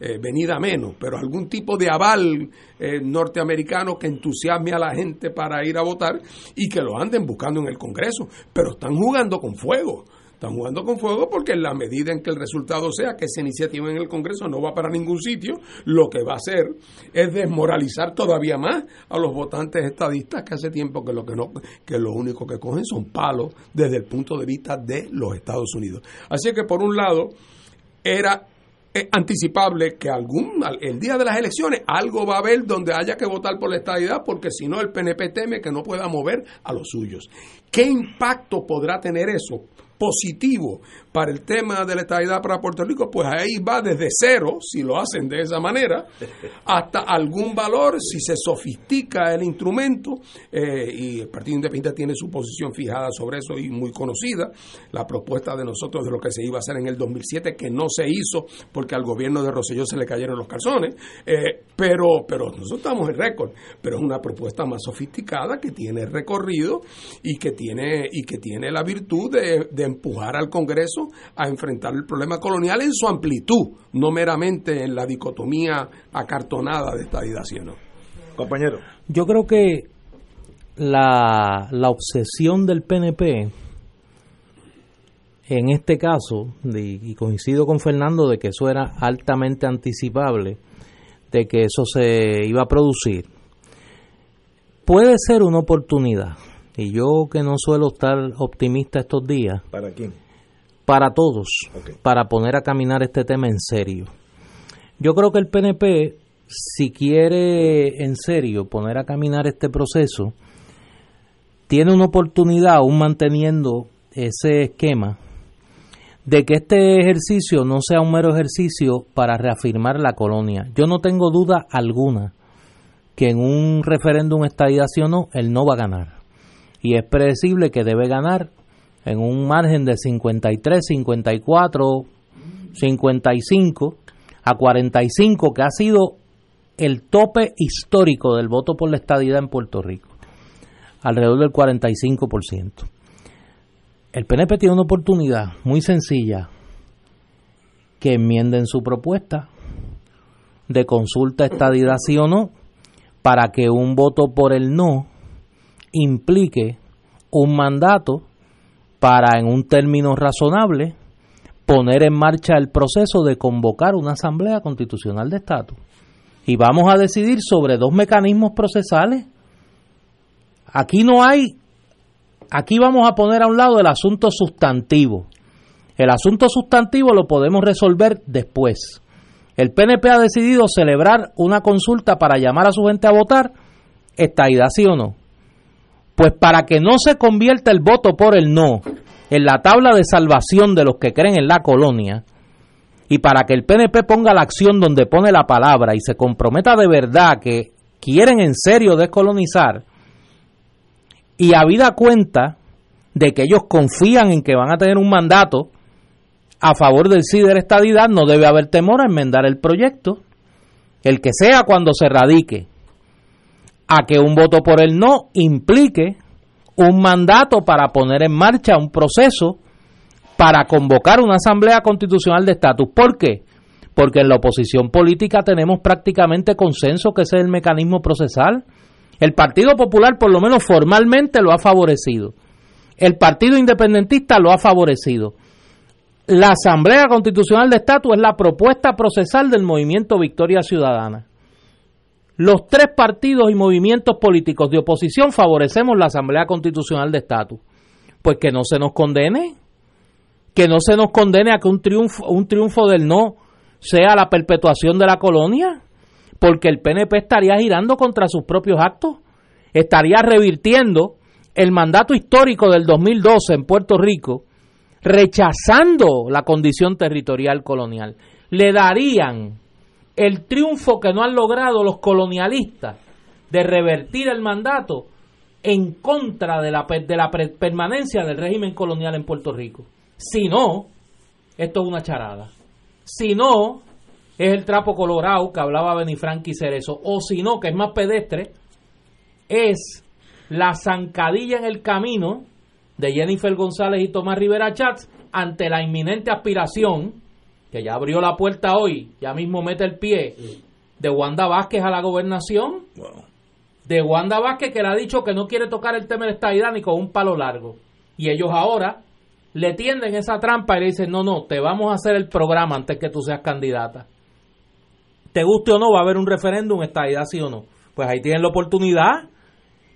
eh, venida menos, pero algún tipo de aval eh, norteamericano que entusiasme a la gente para ir a votar y que lo anden buscando en el Congreso, pero están jugando con fuego. Están jugando con fuego porque en la medida en que el resultado sea que esa iniciativa en el Congreso no va para ningún sitio, lo que va a hacer es desmoralizar todavía más a los votantes estadistas que hace tiempo que lo que no que lo único que cogen son palos desde el punto de vista de los Estados Unidos. Así que por un lado era eh, anticipable que algún el día de las elecciones algo va a haber donde haya que votar por la estadidad porque si no el PNP teme que no pueda mover a los suyos. ¿Qué impacto podrá tener eso? Positivo para el tema de la estabilidad para Puerto Rico, pues ahí va desde cero, si lo hacen de esa manera, hasta algún valor, si se sofistica el instrumento, eh, y el Partido Independiente tiene su posición fijada sobre eso y muy conocida, la propuesta de nosotros de lo que se iba a hacer en el 2007, que no se hizo porque al gobierno de Rosselló se le cayeron los calzones, eh, pero, pero nosotros estamos en récord, pero es una propuesta más sofisticada que tiene recorrido y que tiene, y que tiene la virtud de empujar al Congreso a enfrentar el problema colonial en su amplitud, no meramente en la dicotomía acartonada de esta ¿no? Compañero. Yo creo que la, la obsesión del PNP en este caso, y coincido con Fernando de que eso era altamente anticipable, de que eso se iba a producir, puede ser una oportunidad y yo que no suelo estar optimista estos días. ¿Para quién? Para todos, para poner a caminar este tema en serio. Yo creo que el PNP, si quiere en serio poner a caminar este proceso, tiene una oportunidad, aún manteniendo ese esquema, de que este ejercicio no sea un mero ejercicio para reafirmar la colonia. Yo no tengo duda alguna que en un referéndum estadidad o no, él no va a ganar y es predecible que debe ganar en un margen de 53, 54, 55 a 45, que ha sido el tope histórico del voto por la estadidad en Puerto Rico, alrededor del 45%. El PNP tiene una oportunidad muy sencilla, que enmienden su propuesta de consulta estadidad sí o no, para que un voto por el no implique un mandato para, en un término razonable, poner en marcha el proceso de convocar una asamblea constitucional de estatus. Y vamos a decidir sobre dos mecanismos procesales. Aquí no hay, aquí vamos a poner a un lado el asunto sustantivo. El asunto sustantivo lo podemos resolver después. El PNP ha decidido celebrar una consulta para llamar a su gente a votar, esta sí o no. Pues para que no se convierta el voto por el no en la tabla de salvación de los que creen en la colonia, y para que el PNP ponga la acción donde pone la palabra y se comprometa de verdad que quieren en serio descolonizar, y habida cuenta de que ellos confían en que van a tener un mandato a favor del sí de la estadidad, no debe haber temor a enmendar el proyecto, el que sea cuando se radique a que un voto por el no implique un mandato para poner en marcha un proceso para convocar una asamblea constitucional de estatus. ¿Por qué? Porque en la oposición política tenemos prácticamente consenso que ese es el mecanismo procesal. El Partido Popular por lo menos formalmente lo ha favorecido. El Partido Independentista lo ha favorecido. La Asamblea Constitucional de Estatus es la propuesta procesal del movimiento Victoria Ciudadana. Los tres partidos y movimientos políticos de oposición favorecemos la Asamblea Constitucional de Estatus. Pues que no se nos condene, que no se nos condene a que un triunfo, un triunfo del no sea la perpetuación de la colonia, porque el PNP estaría girando contra sus propios actos, estaría revirtiendo el mandato histórico del 2012 en Puerto Rico, rechazando la condición territorial colonial. Le darían el triunfo que no han logrado los colonialistas de revertir el mandato en contra de la, permanencia del régimen colonial en Puerto Rico. Si no, esto es una charada. Si no, es el trapo colorado que hablaba Benifranqui Cerezo. O si no, que es más pedestre, es la zancadilla en el camino de Jennifer González y Tomás Rivera Chats ante la inminente aspiración, que ya abrió la puerta hoy, ya mismo mete el pie, de Wanda Vázquez a la gobernación. De Wanda Vázquez que le ha dicho que no quiere tocar el tema de estadidad ni con un palo largo. Y ellos ahora le tienden esa trampa y le dicen, no, no, te vamos a hacer el programa antes que tú seas candidata. Te guste o no, va a haber un referéndum, estadidad sí o no. Pues ahí tienen la oportunidad.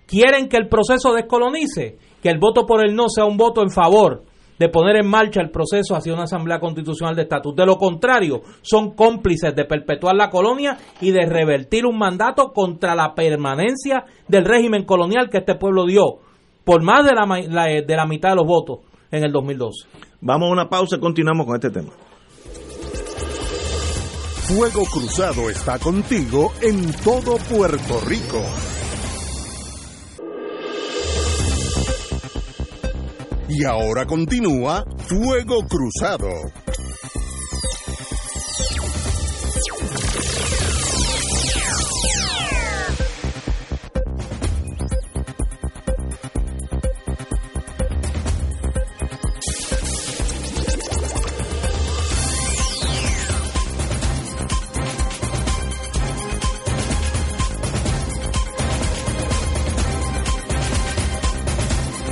Quieren que el proceso descolonice, que el voto por el no sea un voto en favor de poner en marcha el proceso hacia una asamblea constitucional de estatus. De lo contrario, son cómplices de perpetuar la colonia y de revertir un mandato contra la permanencia del régimen colonial que este pueblo dio por más de la, de la mitad de los votos en el 2012. Vamos a una pausa y continuamos con este tema. Fuego Cruzado está contigo en todo Puerto Rico. Y ahora continúa Fuego Cruzado.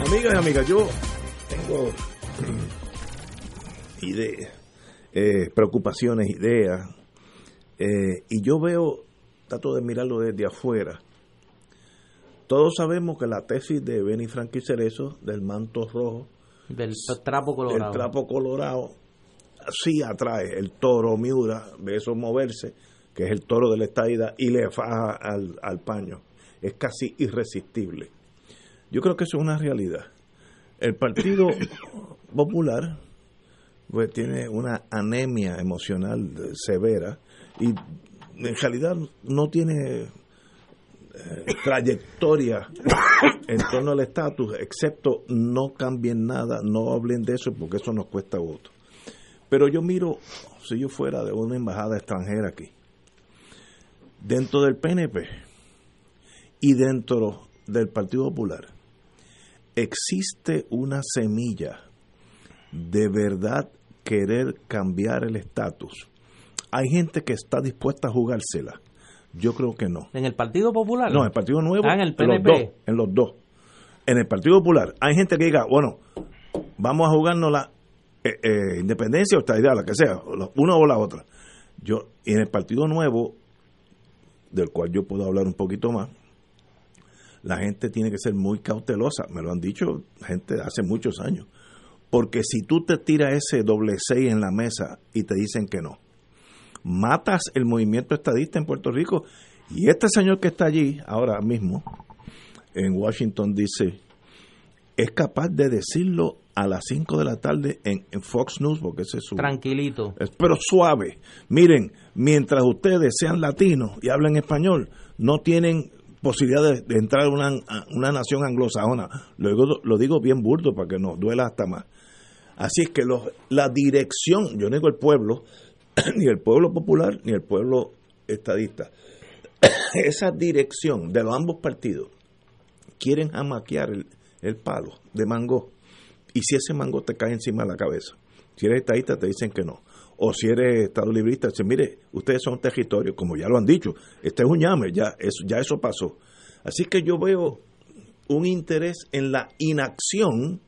Amigas y amigas, yo ideas, eh, preocupaciones, ideas, eh, y yo veo, trato de mirarlo desde afuera. Todos sabemos que la tesis de Benny Frankie Cerezo, del manto rojo, del trapo colorado, el trapo colorado, sí atrae el toro Miura, ve eso moverse, que es el toro de la estadía, y le faja al, al paño. Es casi irresistible. Yo creo que eso es una realidad. El Partido Popular pues, tiene una anemia emocional severa y en realidad no tiene eh, trayectoria en torno al estatus, excepto no cambien nada, no hablen de eso porque eso nos cuesta voto. Pero yo miro, si yo fuera de una embajada extranjera aquí, dentro del PNP y dentro del Partido Popular, existe una semilla de verdad querer cambiar el estatus. Hay gente que está dispuesta a jugársela. Yo creo que no. ¿En el Partido Popular? No, en el Partido Nuevo. Ah, en el PNP. En los dos. En, los dos. en el Partido Popular hay gente que diga, bueno, vamos a jugarnos la eh, eh, independencia o idea, la que sea, una o la otra. Yo, en el Partido Nuevo, del cual yo puedo hablar un poquito más, la gente tiene que ser muy cautelosa, me lo han dicho gente hace muchos años, porque si tú te tiras ese doble seis en la mesa y te dicen que no, matas el movimiento estadista en Puerto Rico y este señor que está allí ahora mismo en Washington dice es capaz de decirlo a las 5 de la tarde en, Fox News, porque ese es su... Tranquilito. pero suave. Miren, mientras ustedes sean latinos y hablen español, no tienen posibilidad de, entrar a una, una, nación anglosajona. Luego lo digo bien burdo para que nos duela hasta más. Así es que los, la dirección, yo no digo el pueblo, ni el pueblo popular, ni el pueblo estadista, esa dirección de los ambos partidos quieren amaquear el, el palo de mango. Y si ese mango te cae encima de la cabeza, si eres estadista te dicen que no o si eres estado librista, dice, mire, ustedes son territorios, como ya lo han dicho, este es un llame, ya eso, ya eso pasó. Así que yo veo un interés en la inacción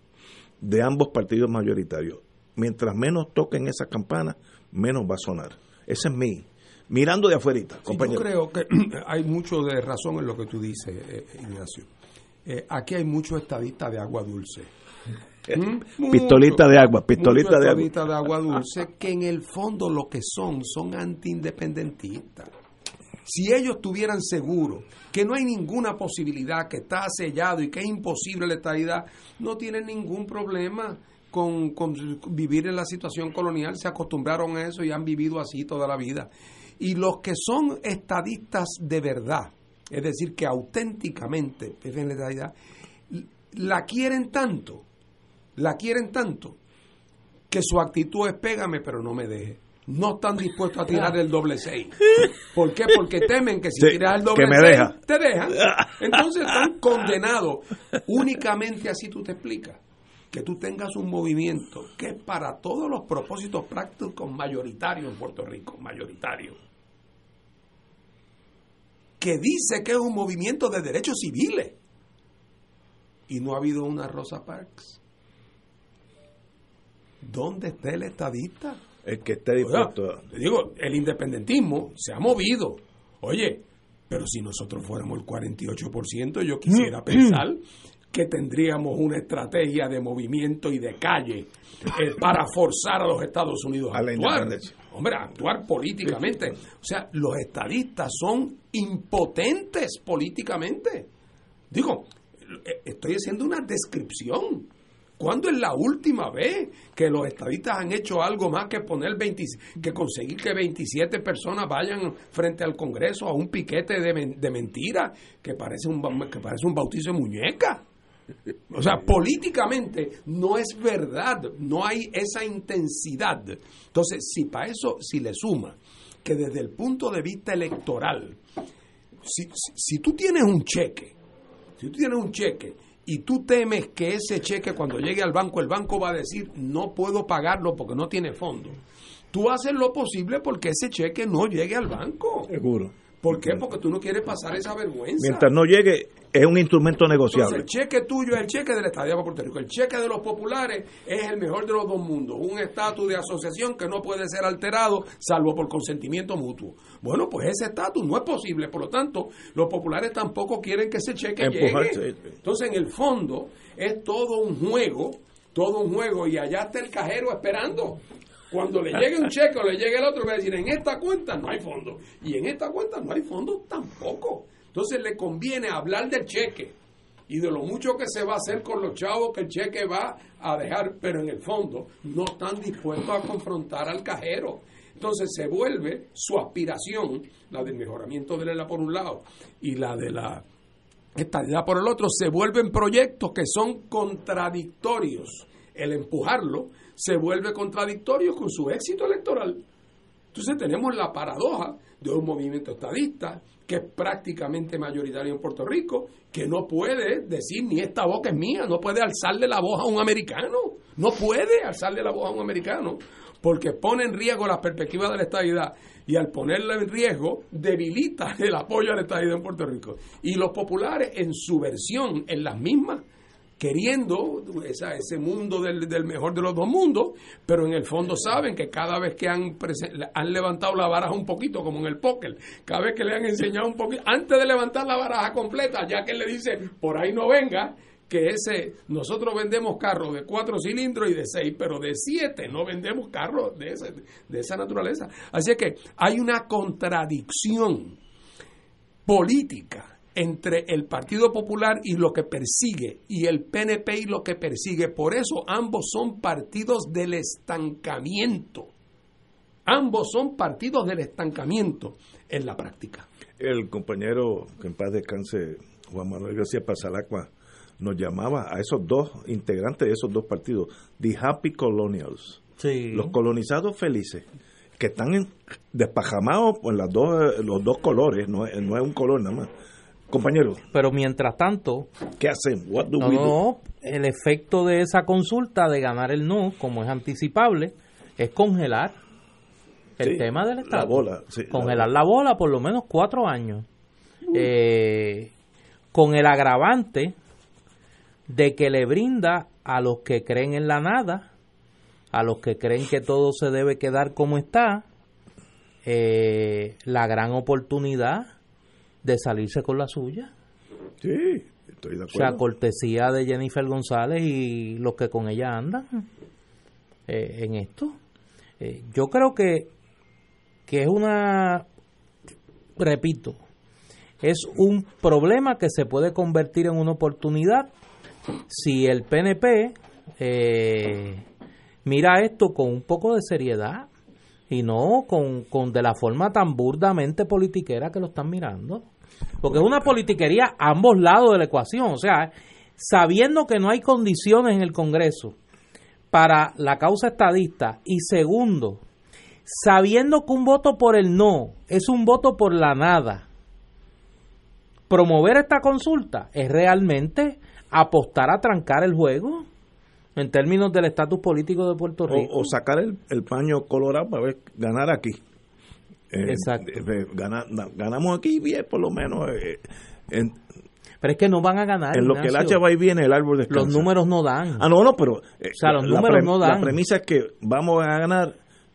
de ambos partidos mayoritarios. Mientras menos toquen esa campana, menos va a sonar. Ese es mi, mirando de afuera. yo creo que hay mucho de razón en lo que tú dices, eh, Ignacio. Eh, aquí hay muchos estadistas de agua dulce ¿Mm? pistolita de agua, pistolita de agua. de agua dulce, que en el fondo lo que son, son antiindependentistas. Si ellos estuvieran seguros que no hay ninguna posibilidad, que está sellado y que es imposible la estabilidad, no tienen ningún problema con, con, vivir en la situación colonial, se acostumbraron a eso y han vivido así toda la vida. Y los que son estadistas de verdad, es decir, que auténticamente la estabilidad, la quieren tanto, la quieren tanto, que su actitud es pégame pero no me deje. No están dispuestos a tirar el doble seis. ¿Por qué? Porque temen que si tiras el doble seis, te dejan. Entonces están condenados. Únicamente así tú te explicas que tú tengas un movimiento que es para todos los propósitos prácticos mayoritarios en Puerto Rico, mayoritario, que dice que es un movimiento de derechos civiles y no ha habido una Rosa Parks. ¿Dónde está el estadista? El que esté dispuesto. digo, el independentismo se ha movido. Oye, pero si nosotros fuéramos el 48%, yo quisiera pensar que tendríamos una estrategia de movimiento y de calle eh, para forzar a los Estados Unidos a, actuar. Hombre, a actuar políticamente. O sea, los estadistas son impotentes políticamente. Digo, eh, estoy haciendo una descripción. ¿Cuándo es la última vez que los estadistas han hecho algo más que poner 20, que conseguir que 27 personas vayan frente al Congreso a un piquete de, de mentira que parece un que parece un bautizo de muñeca? O sea, políticamente no es verdad, no hay esa intensidad. Entonces, si para eso, si le suma que desde el punto de vista electoral, si, si, tú tienes un cheque, si tú tienes un cheque y tú temes que ese cheque cuando llegue al banco, el banco va a decir, no puedo pagarlo porque no tiene fondo, tú haces lo posible porque ese cheque no llegue al banco. Seguro. ¿Por qué? Porque tú no quieres pasar esa vergüenza. Mientras no llegue, es un instrumento negociable. el cheque tuyo es el cheque del Estado de Puerto Rico. El cheque de los populares es el mejor de los dos mundos. Un estatus de asociación que no puede ser alterado salvo por consentimiento mutuo. Bueno, pues ese estatus no es posible. Por lo tanto, los populares tampoco quieren que ese cheque llegue. Entonces, en el fondo, es todo un juego, todo un juego. Y allá está el cajero esperando. Cuando le llegue un cheque o le llegue el otro, va a decir, en esta cuenta no hay fondo. Y en esta cuenta no hay fondo tampoco. Entonces le conviene hablar del cheque y de lo mucho que se va a hacer con los chavos que el cheque va a dejar, pero en el fondo no están dispuestos a confrontar al cajero. Entonces se vuelve su aspiración, la del mejoramiento de la por un lado y la de la estabilidad por el otro, se vuelven proyectos que son contradictorios. El empujarlo se vuelve contradictorio con su éxito electoral. Entonces tenemos la paradoja de un movimiento estadista que es prácticamente mayoritario en Puerto Rico, que no puede decir ni esta boca es mía, no puede alzarle la voz a un americano, no puede alzarle la voz a un americano, porque pone en riesgo las perspectivas de la estadidad y al ponerla en riesgo debilita el apoyo a la estadidad en Puerto Rico. Y los populares en su versión, en las mismas, queriendo ese mundo del, mejor de los dos mundos, pero en el fondo saben que cada vez que han, han levantado la baraja un poquito, como en el póker, cada vez que le han enseñado un poquito, antes de levantar la baraja completa, ya que le dice, por ahí no venga, que ese, nosotros vendemos carros de cuatro cilindros y de seis, pero de siete no vendemos carros de, ese, de esa naturaleza. Así que hay una contradicción política entre el Partido Popular y lo que persigue, y el PNP y lo que persigue. Por eso ambos son partidos del estancamiento. Ambos son partidos del estancamiento en la práctica. El compañero, que en paz descanse, Juan Manuel García Pasalacua, nos llamaba a esos dos integrantes de esos dos partidos, the Happy Colonials, los colonizados felices, que están despajamados por las dos, los dos colores, no, no es un color nada más Compañero. Pero mientras tanto, ¿qué hacen? no, el efecto de esa consulta de ganar el no, como es anticipable, es congelar el tema del Estado. La bola, congelar la bola. por lo menos cuatro años. Eh, con el agravante de que le brinda a los que creen en la nada, a los que creen que todo se debe quedar como está, eh, la gran oportunidad de salirse con la suya. Sí, estoy de acuerdo. O sea, cortesía de Jennifer González y los que con ella andan eh, en esto. Eh, yo creo que, que es una, repito, es un problema que se puede convertir en una oportunidad si el PNP eh, mira esto con un poco de seriedad y no con, con de la forma tan burdamente politiquera que lo están mirando. Porque es una politiquería a ambos lados de la ecuación. O sea, sabiendo que no hay condiciones en el Congreso para la causa estadista y segundo, sabiendo que un voto por el no es un voto por la nada, promover esta consulta es realmente apostar a trancar el juego en términos del estatus político de Puerto Rico. O, sacar el, paño colorado para ver, ganar aquí. Eh, Exacto. Eh, ganamos aquí bien, por lo menos. Eh, pero es que no van a ganar. En lo que el hacha va y viene, el árbol descansa. Los números no dan. Ah, no, no, pero. o sea, los números no dan. La premisa es que vamos a ganar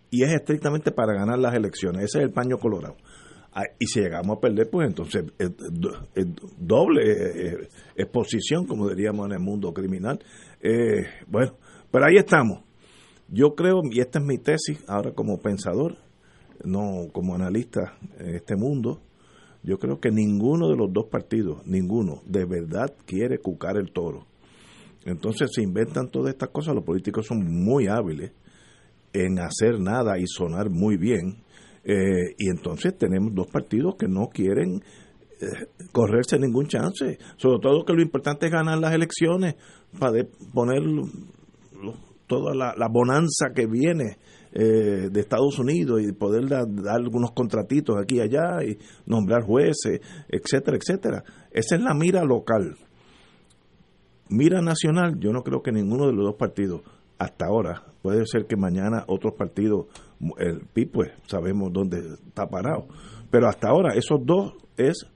y es estrictamente para ganar las elecciones. Ese es el paño colorado. Ah, y si llegamos a perder, pues entonces es, doble exposición, como diríamos en el mundo criminal. Eh, bueno, pero ahí estamos. Yo creo, y esta es mi tesis ahora como pensador, no como analista en este mundo, yo creo que ninguno de los dos partidos, ninguno, de verdad quiere cucar el toro. Entonces se inventan todas estas cosas, los políticos son muy hábiles en hacer nada y sonar muy bien. Eh, y entonces tenemos dos partidos que no quieren eh, correrse ningún chance. Sobre todo que lo importante es ganar las elecciones para poner toda la, bonanza que viene eh, de Estados Unidos y poder dar, algunos contratitos aquí y allá y nombrar jueces, etcétera, etcétera. Esa es la mira local. Mira nacional, yo no creo que ninguno de los dos partidos hasta ahora, puede ser que mañana otros partidos, el PIB pues sabemos dónde está parado, pero hasta ahora esos dos es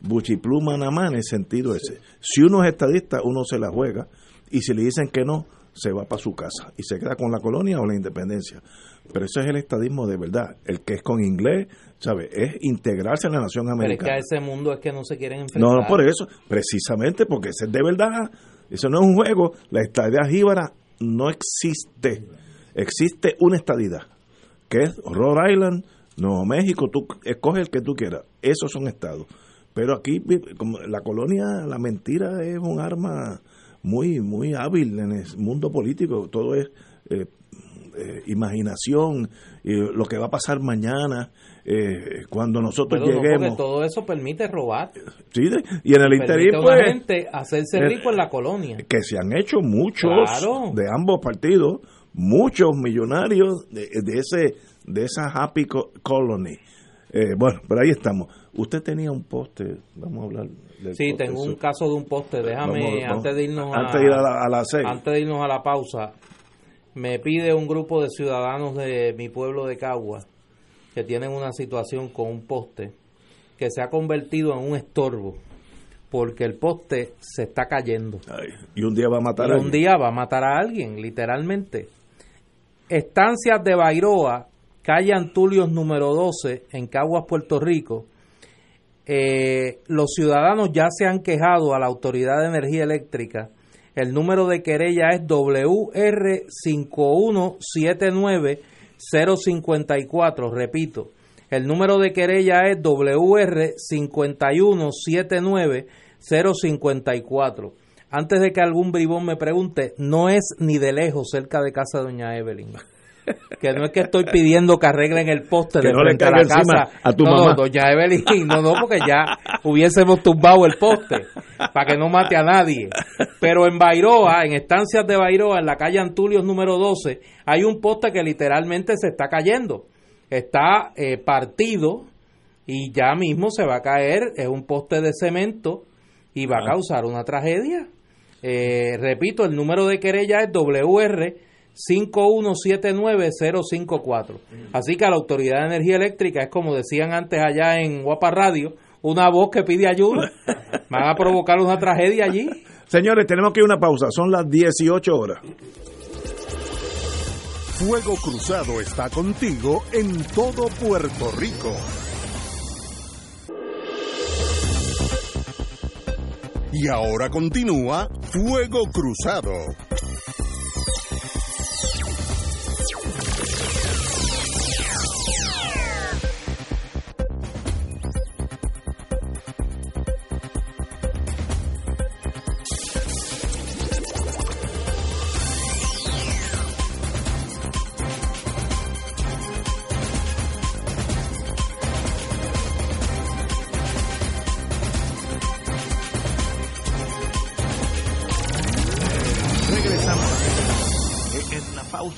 buchipluma nada en el sentido ese. Si uno es estadista, uno se la juega y si le dicen que no, se va para su casa y se queda con la colonia o la independencia. Pero ese es el estadismo de verdad. El que es con inglés, ¿sabe? Es integrarse en la nación americana. Pero es que a ese mundo es que no se quieren enfrentar. No, no por eso, precisamente porque ese es de verdad. Eso no es un juego. La estadidad jíbara no existe. Existe una estadidad, que es Rhode Island, Nuevo México, tú escoge el que tú quieras. Esos son estados. Pero aquí, como la colonia, la mentira es un arma muy, muy hábil en el mundo político. Todo es eh, eh, imaginación, y lo que va a pasar mañana, eh, cuando nosotros lleguemos. todo eso permite robar. Sí, y en el interior, pues. hacerse rico en la colonia. Que se han hecho muchos de ambos partidos, muchos millonarios de, de ese de esa happy colony. bueno, pero ahí estamos. Usted tenía un poste, vamos a hablar del Sí, tengo un caso de un poste, déjame, antes de irnos a, antes de ir a la, Antes de irnos a la pausa, me pide un grupo de ciudadanos de mi pueblo de Cagua que tienen una situación con un poste que se ha convertido en un estorbo porque el poste se está cayendo. y un día va a matar a alguien. un día va a matar a alguien, literalmente. Estancias de Bairoa, calle Antulios número 12, en Caguas, Puerto Rico, eh, los ciudadanos ya se han quejado a la Autoridad de Energía Eléctrica. El número de querella es WR5179-054, repito. El número de querella es WR5179-054. Antes de que algún bribón me pregunte, no es ni de lejos cerca de casa de doña Evelyn que no es que estoy pidiendo que arreglen el poste de frente a la casa a tu no, mamá. no, doña Evelyn, no, no, porque ya hubiésemos tumbado el poste para que no mate a nadie. Pero en Bairoa, en estancias de Bairoa, en la calle Antulios número 12, hay un poste que literalmente se está cayendo. Está eh, partido y ya mismo se va a caer, es un poste de cemento y va a ah. causar una tragedia. Eh, repito, el número de querella es WR 5179054. Así que a la Autoridad de Energía Eléctrica es como decían antes allá en Guapa Radio, una voz que pide ayuda. Van a provocar una tragedia allí. Señores, tenemos que ir a una pausa. Son las 18 horas. Fuego Cruzado está contigo en todo Puerto Rico. Y ahora continúa Fuego Cruzado.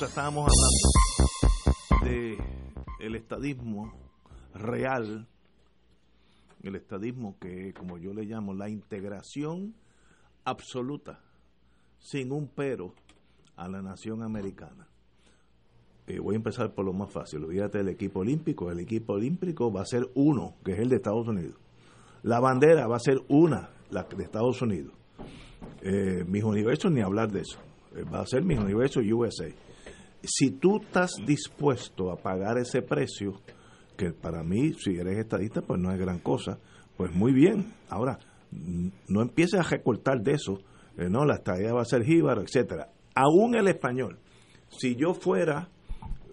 Estábamos hablando de el estadismo real, el estadismo que, como yo le llamo, la integración absoluta, sin un pero, a la nación americana. Eh, voy a empezar por lo más fácil. Olvídate del equipo olímpico. El equipo olímpico va a ser uno, que es el de Estados Unidos. La bandera va a ser una, la de Estados Unidos. Eh, mis universos, ni hablar de eso. Eh, va a ser mis universos USA. Si tú estás dispuesto a pagar ese precio, que para mí, si eres estadista, pues no es gran cosa, pues muy bien. Ahora, no empieces a recortar de eso, eh, no, la estadía va a ser jíbaro, etcétera. Aún el español, si yo fuera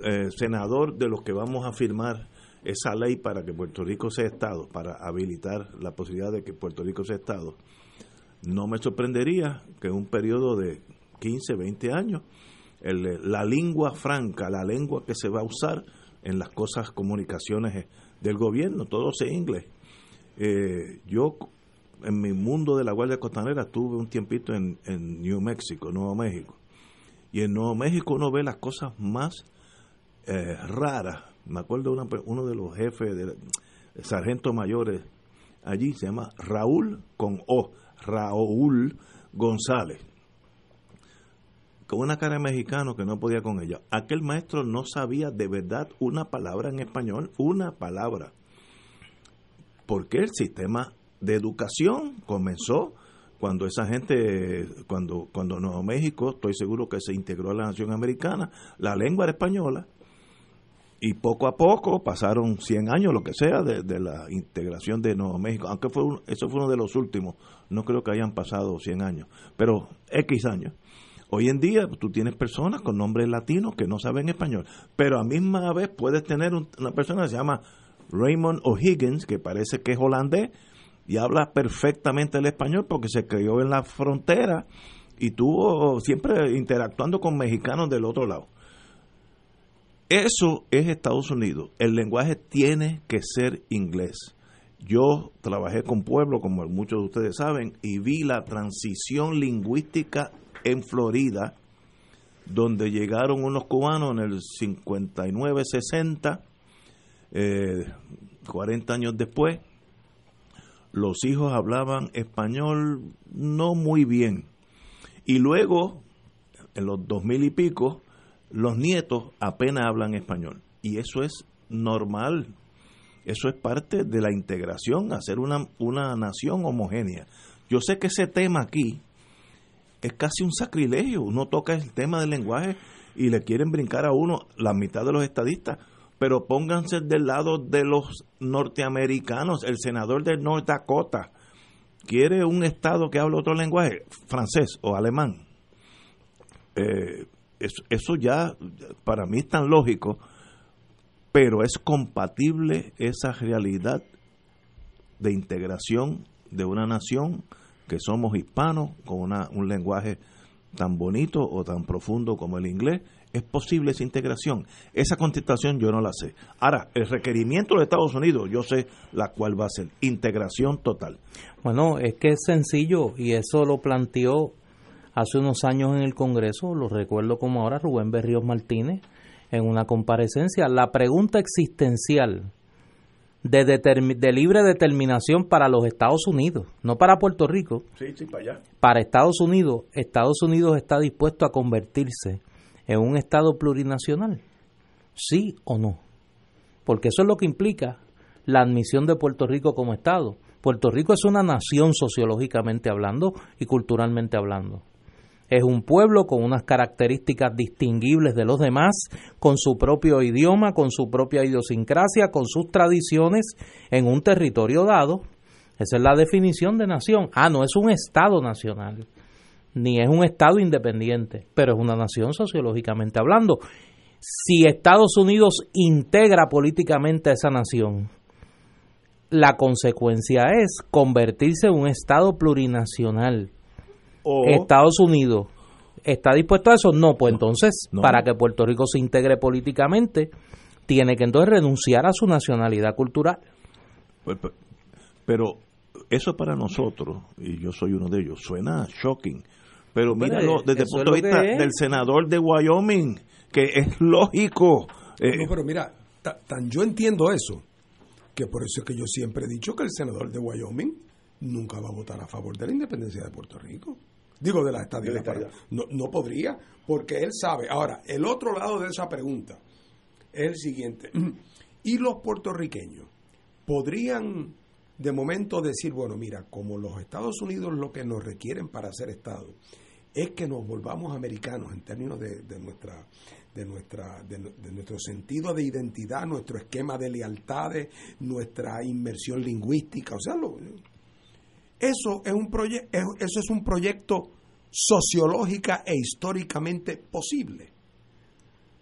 eh, senador de los que vamos a firmar esa ley para que Puerto Rico sea Estado, para habilitar la posibilidad de que Puerto Rico sea Estado, no me sorprendería que en un periodo de 15, 20 años, la lengua franca, la lengua que se va a usar en las cosas, comunicaciones del gobierno, todo sea inglés. Eh, yo, en mi mundo de la Guardia Costanera, tuve un tiempito en, New Mexico, Nuevo México. Y en Nuevo México uno ve las cosas más eh, raras. Me acuerdo una, uno de los jefes, de, sargentos mayores allí, se llama Raúl con O, Raúl González con una cara de mexicano que no podía con ella. Aquel maestro no sabía de verdad una palabra en español, una palabra. Porque el sistema de educación comenzó cuando esa gente, cuando, cuando Nuevo México, estoy seguro que se integró a la nación americana, la lengua era española, y poco a poco pasaron 100 años, lo que sea, de, la integración de Nuevo México, aunque fue eso fue uno de los últimos, no creo que hayan pasado 100 años, pero X años. Hoy en día tú tienes personas con nombres latinos que no saben español, pero a misma vez puedes tener una persona que se llama Raymond O'Higgins, que parece que es holandés y habla perfectamente el español porque se crió en la frontera y estuvo siempre interactuando con mexicanos del otro lado. Eso es Estados Unidos. El lenguaje tiene que ser inglés. Yo trabajé con pueblo, como muchos de ustedes saben, y vi la transición lingüística en Florida, donde llegaron unos cubanos en el 59-60, 40 eh, años después, los hijos hablaban español no muy bien. Y luego, en los dos mil y pico, los nietos apenas hablan español. Y eso es normal. Eso es parte de la integración, hacer una, una nación homogénea. Yo sé que ese tema aquí, es casi un sacrilegio. Uno toca el tema del lenguaje y le quieren brincar a uno la mitad de los estadistas, pero pónganse del lado de los norteamericanos. El senador de North Dakota quiere un estado que hable otro lenguaje, francés o alemán. Eh, eso, eso ya para mí es tan lógico, pero es compatible esa realidad de integración de una nación que somos hispanos con una, un lenguaje tan bonito o tan profundo como el inglés, es posible esa integración. Esa contestación yo no la sé. Ahora, el requerimiento de Estados Unidos, yo sé la cual va a ser integración total. Bueno, es que es sencillo y eso lo planteó hace unos años en el Congreso, lo recuerdo como ahora Rubén Berríos Martínez en una comparecencia. La pregunta existencial de, de, libre determinación para los Estados Unidos, no para Puerto Rico. para Para Estados Unidos, Estados Unidos está dispuesto a convertirse en un Estado plurinacional. ¿Sí o no? Porque eso es lo que implica la admisión de Puerto Rico como Estado. Puerto Rico es una nación sociológicamente hablando y culturalmente hablando es un pueblo con unas características distinguibles de los demás, con su propio idioma, con su propia idiosincrasia, con sus tradiciones en un territorio dado. Esa es la definición de nación. Ah, no es un Estado nacional, ni es un Estado independiente, pero es una nación sociológicamente hablando. Si Estados Unidos integra políticamente a esa nación, la consecuencia es convertirse en un Estado plurinacional Estados Unidos está dispuesto a eso, no, pues entonces para que Puerto Rico se integre políticamente tiene que entonces renunciar a su nacionalidad cultural. Pues, pues, pero eso para nosotros, y yo soy uno de ellos, suena shocking. Pero míralo desde el punto de vista del senador de Wyoming, que es lógico. Eh, no, pero mira, tan yo entiendo eso, que por eso es que yo siempre he dicho que el senador de Wyoming nunca va a votar a favor de la independencia de Puerto Rico. Digo, de la estadía. No, no podría, porque él sabe. Ahora, el otro lado de esa pregunta es el siguiente. ¿Y los puertorriqueños podrían de momento decir, bueno, mira, como los Estados Unidos lo que nos requieren para ser Estado es que nos volvamos americanos en términos de, nuestra de nuestra de, nuestro sentido de identidad, nuestro esquema de lealtades, nuestra inmersión lingüística, o sea, eso es un proyecto eso es un proyecto sociológica e históricamente posible.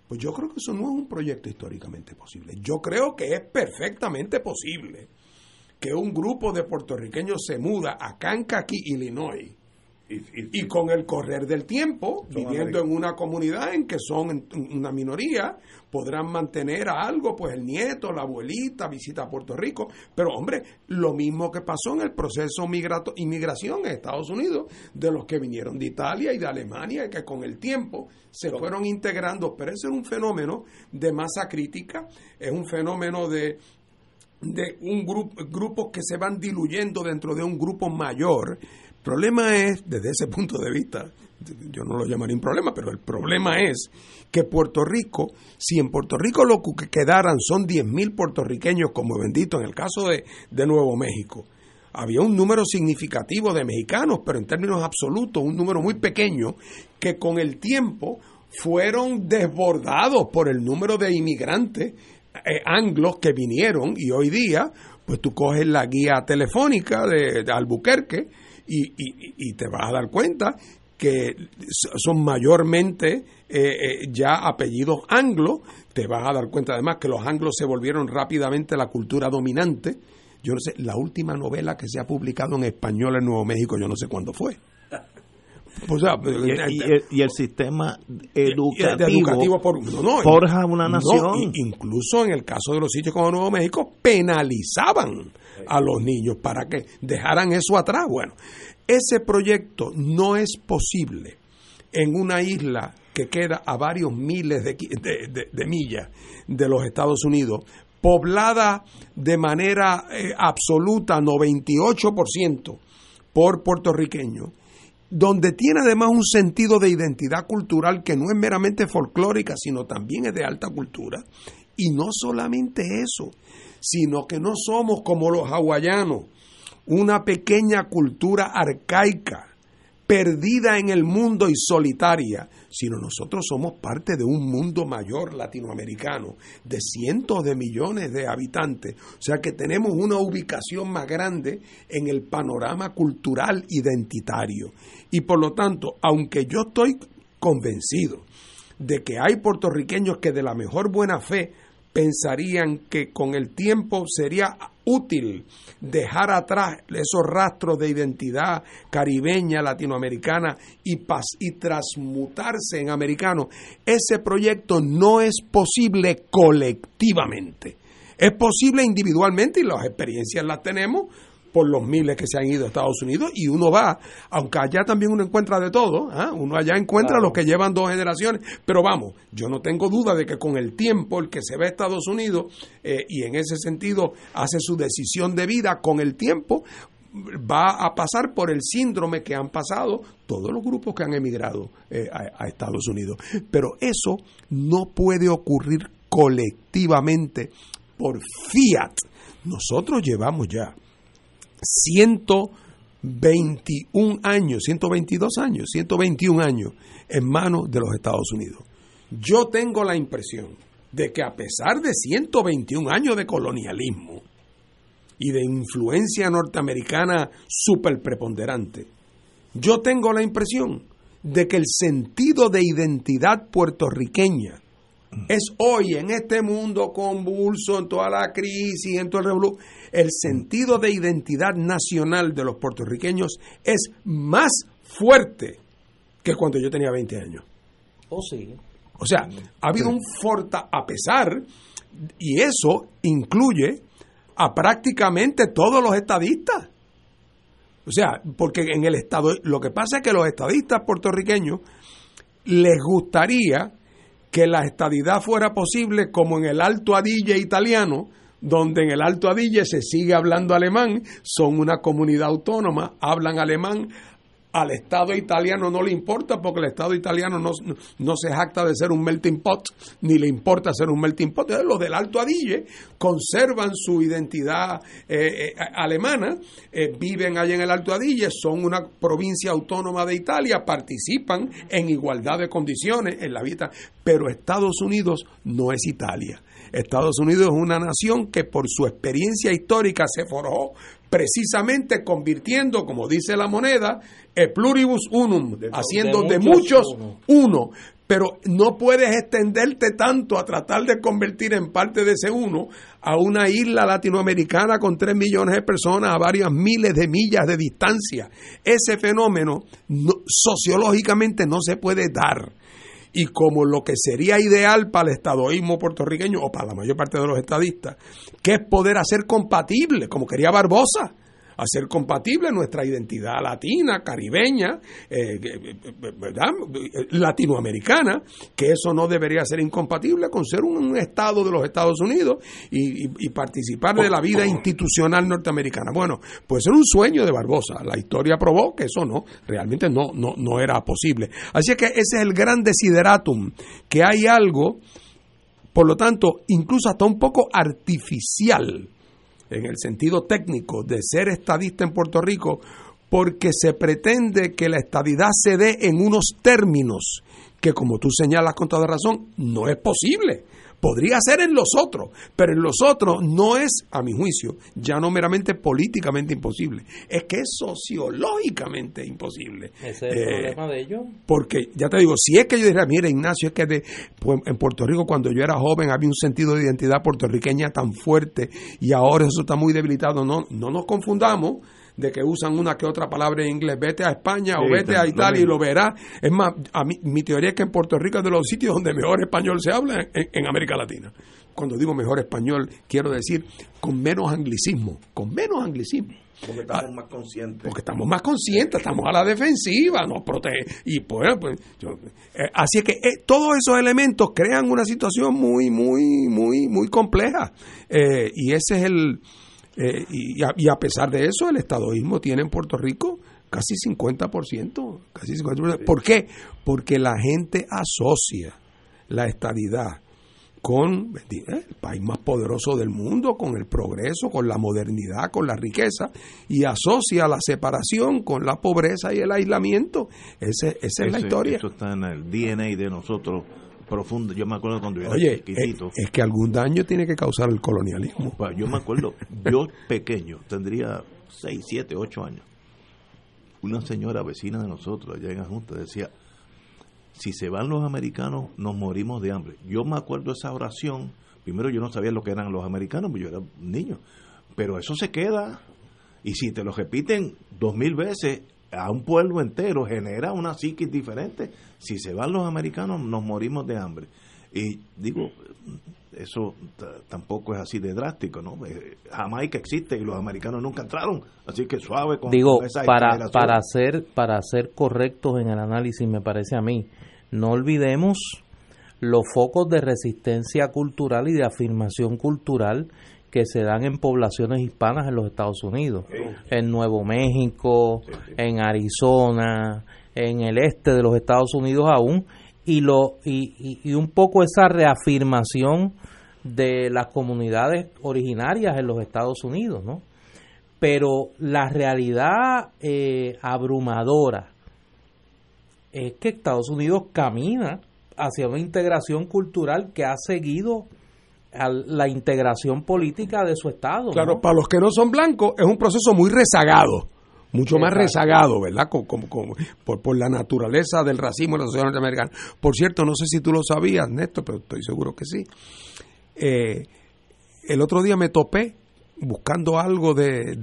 Pues yo creo que eso no es un proyecto históricamente posible. Yo creo que es perfectamente posible que un grupo de puertorriqueños se muda a Kankakee, Illinois, y, con el correr del tiempo, viviendo en una comunidad en que son una minoría, podrán mantener a algo, pues el nieto, la abuelita, visita a Puerto Rico. Pero hombre, lo mismo que pasó en el proceso migrato, inmigración en Estados Unidos, de los que vinieron de Italia y de Alemania, que con el tiempo se fueron integrando. Pero ese es un fenómeno de masa crítica, es un fenómeno de, de un grupo, grupos que se van diluyendo dentro de un grupo mayor problema es, desde ese punto de vista, yo no lo llamaría un problema, pero el problema es que Puerto Rico, si en Puerto Rico lo que quedaran son 10.000 puertorriqueños, como bendito en el caso de, de Nuevo México, había un número significativo de mexicanos, pero en términos absolutos, un número muy pequeño, que con el tiempo fueron desbordados por el número de inmigrantes eh, anglos que vinieron y hoy día, pues tú coges la guía telefónica de Albuquerque, y, te vas a dar cuenta que son mayormente eh, eh, ya apellidos anglos, te vas a dar cuenta además que los anglos se volvieron rápidamente la cultura dominante. Yo no sé, la última novela que se ha publicado en español en Nuevo México, yo no sé cuándo fue. y, el, sistema educativo, forja una nación. incluso en el caso de los sitios como Nuevo México, penalizaban a los niños para que dejaran eso atrás. Bueno, ese proyecto no es posible en una isla que queda a varios miles de, de, millas de los Estados Unidos, poblada de manera eh, absoluta, 98% por puertorriqueños, donde tiene además un sentido de identidad cultural que no es meramente folclórica, sino también es de alta cultura. Y no solamente eso, sino que no somos como los hawaianos, una pequeña cultura arcaica, perdida en el mundo y solitaria, sino nosotros somos parte de un mundo mayor latinoamericano, de cientos de millones de habitantes, o sea que tenemos una ubicación más grande en el panorama cultural identitario. Y por lo tanto, aunque yo estoy convencido de que hay puertorriqueños que de la mejor buena fe pensarían que con el tiempo sería útil dejar atrás esos rastros de identidad caribeña, latinoamericana y, y transmutarse en americano. Ese proyecto no es posible colectivamente. Es posible individualmente y las experiencias las tenemos por los miles que se han ido a Estados Unidos y uno va, aunque allá también uno encuentra de todo, ¿ah? uno allá encuentra los que llevan dos generaciones, pero vamos, yo no tengo duda de que con el tiempo el que se ve a Estados Unidos eh, y en ese sentido hace su decisión de vida, con el tiempo va a pasar por el síndrome que han pasado todos los grupos que han emigrado eh, a Estados Unidos. Pero eso no puede ocurrir colectivamente por fiat. Nosotros llevamos ya 121 años, 122 años, 121 años en manos de los Estados Unidos. Yo tengo la impresión de que a pesar de 121 años de colonialismo y de influencia norteamericana súper preponderante, yo tengo la impresión de que el sentido de identidad puertorriqueña es hoy en este mundo convulso, en toda la crisis, en todo el revolución, el sentido de identidad nacional de los puertorriqueños es más fuerte que cuando yo tenía 20 años. Oh, sí. O sea, ha habido un forta, a pesar, y eso incluye a prácticamente todos los estadistas. O sea, porque en el Estado, lo que pasa es que los estadistas puertorriqueños les gustaría que la estadidad fuera posible como en el Alto Adige italiano, donde en el Alto Adige se sigue hablando alemán, son una comunidad autónoma, hablan alemán, al Estado italiano no le importa porque el Estado italiano no, no, se jacta de ser un melting pot, ni le importa ser un melting pot. Los del Alto Adige conservan su identidad eh, eh, alemana, eh, viven allá en el Alto Adige, son una provincia autónoma de Italia, participan en igualdad de condiciones en la vida, pero Estados Unidos no es Italia. Estados Unidos es una nación que por su experiencia histórica se forjó precisamente convirtiendo, como dice la moneda, el pluribus unum, haciendo de, muchos, uno. Pero no puedes extenderte tanto a tratar de convertir en parte de ese uno a una isla latinoamericana con tres millones de personas a varias miles de millas de distancia. Ese fenómeno sociológicamente no se puede dar y como lo que sería ideal para el estadoísmo puertorriqueño o para la mayor parte de los estadistas, que es poder hacer compatible, como quería Barbosa, hacer compatible nuestra identidad latina, caribeña, eh, eh, eh, latinoamericana, que eso no debería ser incompatible con ser un, Estado de los Estados Unidos y, participar de la vida institucional norteamericana. Bueno, pues era un sueño de Barbosa. La historia probó que eso no, realmente no, no, no era posible. Así que ese es el gran desideratum, que hay algo, por lo tanto, incluso hasta un poco artificial en el sentido técnico de ser estadista en Puerto Rico porque se pretende que la estadidad se dé en unos términos que, como tú señalas con toda razón, no es posible. Podría ser en los otros, pero en los otros no es, a mi juicio, ya no meramente políticamente imposible, es que es sociológicamente imposible. ¿Ese es el eh, problema de ellos? Porque, ya te digo, si es que yo diría, mira, Ignacio, es que de, pues, en Puerto Rico cuando yo era joven había un sentido de identidad puertorriqueña tan fuerte y ahora eso está muy debilitado, no, no nos confundamos de que usan una que otra palabra en inglés. Vete a España o vete a Italia y lo verás. Es más, a mí, mi teoría es que en Puerto Rico es de los sitios donde mejor español se habla en, América Latina. Cuando digo mejor español, quiero decir con menos anglicismo, con menos anglicismo. Porque estamos más conscientes. Porque estamos más conscientes, estamos a la defensiva, nos protege. Y pues, pues eh, así es que eh, todos esos elementos crean una situación muy, muy, muy, muy compleja. Eh, y ese es el, eh, y, a, pesar de eso, el estadoísmo tiene en Puerto Rico casi 50%. Casi 50%. ¿Por qué? Porque la gente asocia la estadidad con eh, el país más poderoso del mundo, con el progreso, con la modernidad, con la riqueza, y asocia la separación con la pobreza y el aislamiento. Ese, esa es la historia. Eso está en el DNA de nosotros profundo. Yo me acuerdo cuando yo era chiquitito. Es, que algún daño tiene que causar el colonialismo. yo me acuerdo, yo pequeño, tendría 6, 7, 8 años. Una señora vecina de nosotros allá en Ajunta decía, si se van los americanos nos morimos de hambre. Yo me acuerdo esa oración, primero yo no sabía lo que eran los americanos, porque yo era un niño, pero eso se queda y si te lo repiten dos mil veces, a un pueblo entero genera una psiquis diferente. Si se van los americanos, nos morimos de hambre. Y digo, eso tampoco es así de drástico, ¿no? Eh, Jamaica existe y los americanos nunca entraron, así que suave con Digo, para, para, ser, para ser correctos en el análisis, me parece a mí, no olvidemos los focos de resistencia cultural y de afirmación cultural que se dan en poblaciones hispanas en los Estados Unidos, en Nuevo México, en Arizona, en el este de los Estados Unidos aún, y, lo, y, y, un poco esa reafirmación de las comunidades originarias en los Estados Unidos, ¿no? Pero la realidad eh, abrumadora es que Estados Unidos camina hacia una integración cultural que ha seguido a la integración política de su Estado. Claro, para los que no son blancos es un proceso muy rezagado, mucho más rezagado, ¿verdad? Como, por, por, la naturaleza del racismo en la sociedad norteamericana. Por cierto, no sé si tú lo sabías, Néstor, pero estoy seguro que sí. Eh, el otro día me topé buscando algo de,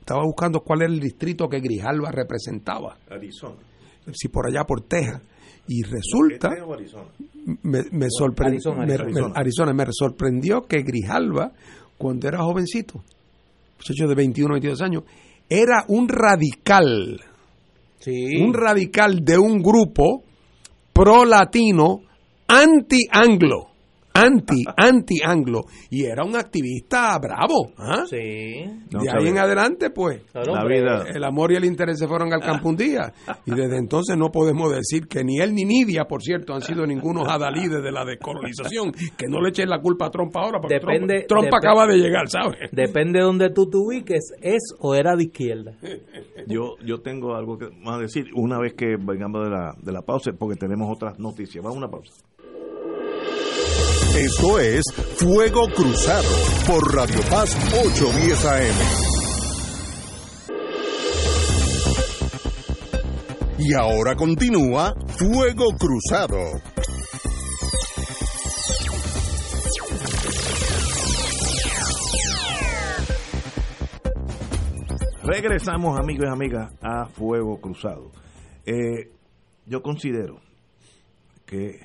Estaba buscando cuál era el distrito que Grijalva representaba. Arizona. Si por allá, por Texas. Y resulta, me, me, sorprendió, Arizona, me, sorprendió que Grijalva, cuando era jovencito, muchacho de 21, 22 años, era un radical, un radical de un grupo pro latino anti-anglo anti, anti-anglo, y era un activista bravo. ¿ah? Sí. De ahí en adelante, pues, la vida. el amor y el interés se fueron al campo un día. Y desde entonces no podemos decir que ni él ni Nidia, por cierto, han sido ningunos adalides de la descolonización. Que no le echen la culpa a Trump ahora, porque depende, Trump, acaba de llegar, ¿sabes? Depende de donde tú te ubiques, es o era de izquierda. Yo, yo tengo algo que más decir una vez que vengamos de la, de la pausa, porque tenemos otras noticias. Vamos a una pausa. Esto es Fuego Cruzado por Radio Paz 810 AM. Y ahora continúa Fuego Cruzado. Regresamos, amigos y amigas, a Fuego Cruzado. Eh, yo considero que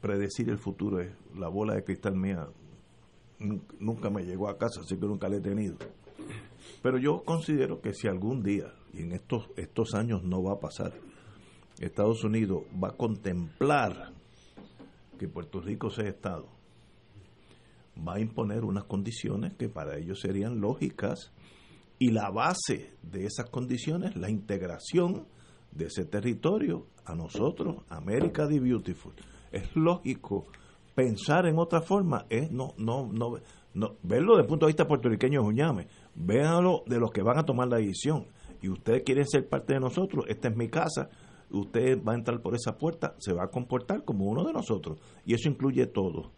predecir el futuro es la bola de cristal mía nunca me llegó a casa, así que nunca la he tenido. Pero yo considero que si algún día, y en estos, estos años no va a pasar, Estados Unidos va a contemplar que Puerto Rico sea Estado, va a imponer unas condiciones que para ellos serían lógicas y la base de esas condiciones, la integración de ese territorio a nosotros, América the Beautiful es lógico pensar en otra forma, es no, no, no, no verlo desde el punto de vista puertorriqueño Juñame, véanlo de los que van a tomar la decisión. Y ustedes quieren ser parte de nosotros, esta es mi casa, usted va a entrar por esa puerta, se va a comportar como uno de nosotros. Y eso incluye todo.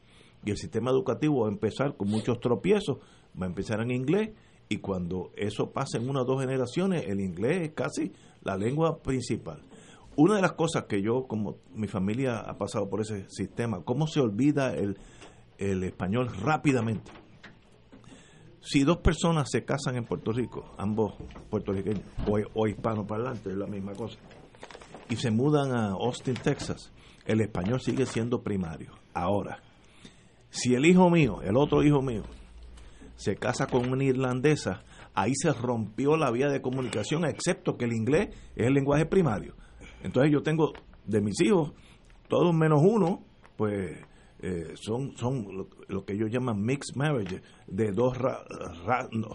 Y el sistema educativo va a empezar con muchos tropiezos, va a empezar en inglés, y cuando eso pase en una o dos generaciones, el inglés es casi la lengua principal una de las cosas que yo, como mi familia ha pasado por ese sistema, ¿cómo se olvida el, español rápidamente? Si dos personas se casan en Puerto Rico, ambos puertorriqueños o, o hispanoparlantes, es la misma cosa, y se mudan a Austin, Texas, el español sigue siendo primario. Ahora, si el hijo mío, el otro hijo mío, se casa con una irlandesa, ahí se rompió la vía de comunicación, excepto que el inglés es el lenguaje primario. Entonces yo tengo de mis hijos, todos menos uno, pues eh, son, son lo, que ellos llaman mixed marriage, de dos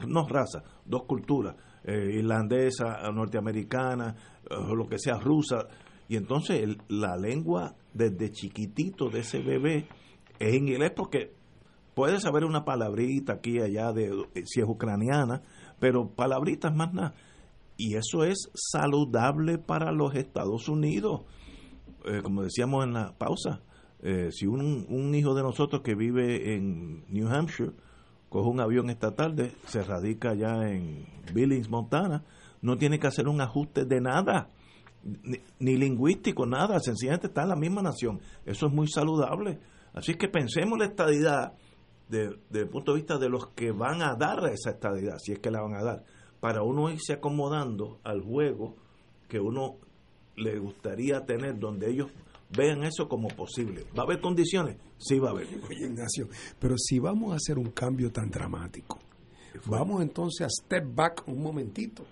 no, razas, dos culturas, eh, irlandesa, norteamericana, o lo que sea, rusa. Y entonces la lengua desde chiquitito de ese bebé es inglés porque puede saber una palabrita aquí y allá de si es ucraniana, pero palabritas más nada y eso es saludable para los Estados Unidos. Eh, como decíamos en la pausa, eh, si un, un, hijo de nosotros que vive en New Hampshire coge un avión esta tarde, se radica ya en Billings, Montana, no tiene que hacer un ajuste de nada, ni, lingüístico, nada, sencillamente está en la misma nación. Eso es muy saludable. Así que pensemos la estadidad desde el punto de vista de los que van a dar esa estadidad, si es que la van a dar para uno irse acomodando al juego que uno le gustaría tener, donde ellos vean eso como posible. ¿Va a haber condiciones? Sí, va a haber. Oye, Ignacio, pero si vamos a hacer un cambio tan dramático, vamos entonces a step back un momentito.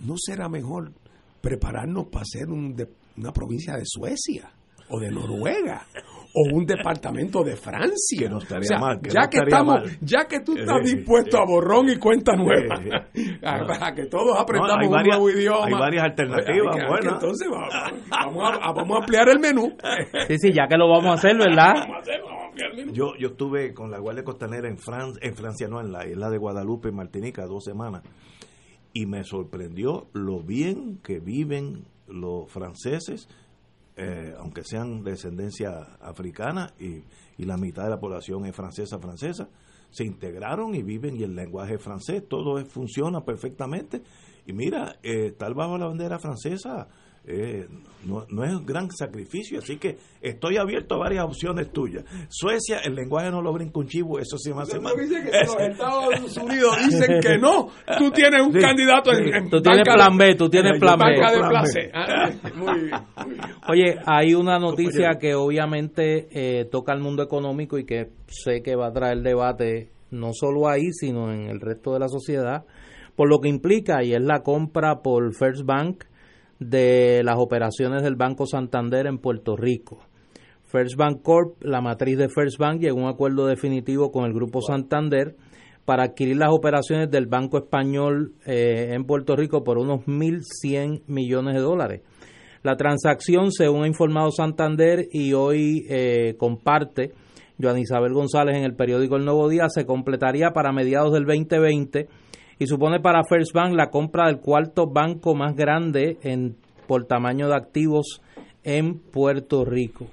¿No será mejor prepararnos para ser un una provincia de Suecia o de Noruega o un departamento de Francia. Que no estaría mal. ya, que estamos, ya que tú estás dispuesto a borrón y cuenta nueva, eh, a, que todos aprendamos un nuevo idioma. Hay varias alternativas. bueno. Entonces vamos, a, vamos, a, ampliar el menú. Sí, sí, ya que lo vamos a hacer, ¿verdad? Yo, yo estuve con la Guardia Costanera en, Francia, en Francia, no, en la isla de Guadalupe, en Martinica, dos semanas. Y me sorprendió lo bien que viven los franceses eh, aunque sean de descendencia africana y, la mitad de la población es francesa, francesa, se integraron y viven y el lenguaje francés, todo funciona perfectamente. Y mira, eh, tal bajo la bandera francesa eh, no, no, es un gran sacrificio, así que estoy abierto a varias opciones tuyas. Suecia, el lenguaje no lo brinca un chivo, eso sí me hace mal. que los Estados Unidos dicen que no, tú tienes un candidato en, Tú tienes plan B, tú tienes plan B. Ah, Oye, hay una noticia que obviamente eh, toca al mundo económico y que sé que va a traer debate no solo ahí, sino en el resto de la sociedad, por lo que implica, y es la compra por First Bank de las operaciones del Banco Santander en Puerto Rico. First Bank Corp, la matriz de First Bank, llegó a un acuerdo definitivo con el Grupo Santander para adquirir las operaciones del Banco Español eh, en Puerto Rico por unos 1.100 millones de dólares. La transacción, según ha informado Santander y hoy eh, comparte Joan Isabel González en el periódico El Nuevo Día, se completaría para mediados del 2020 y supone para First Bank la compra del cuarto banco más grande en, por tamaño de activos en Puerto Rico.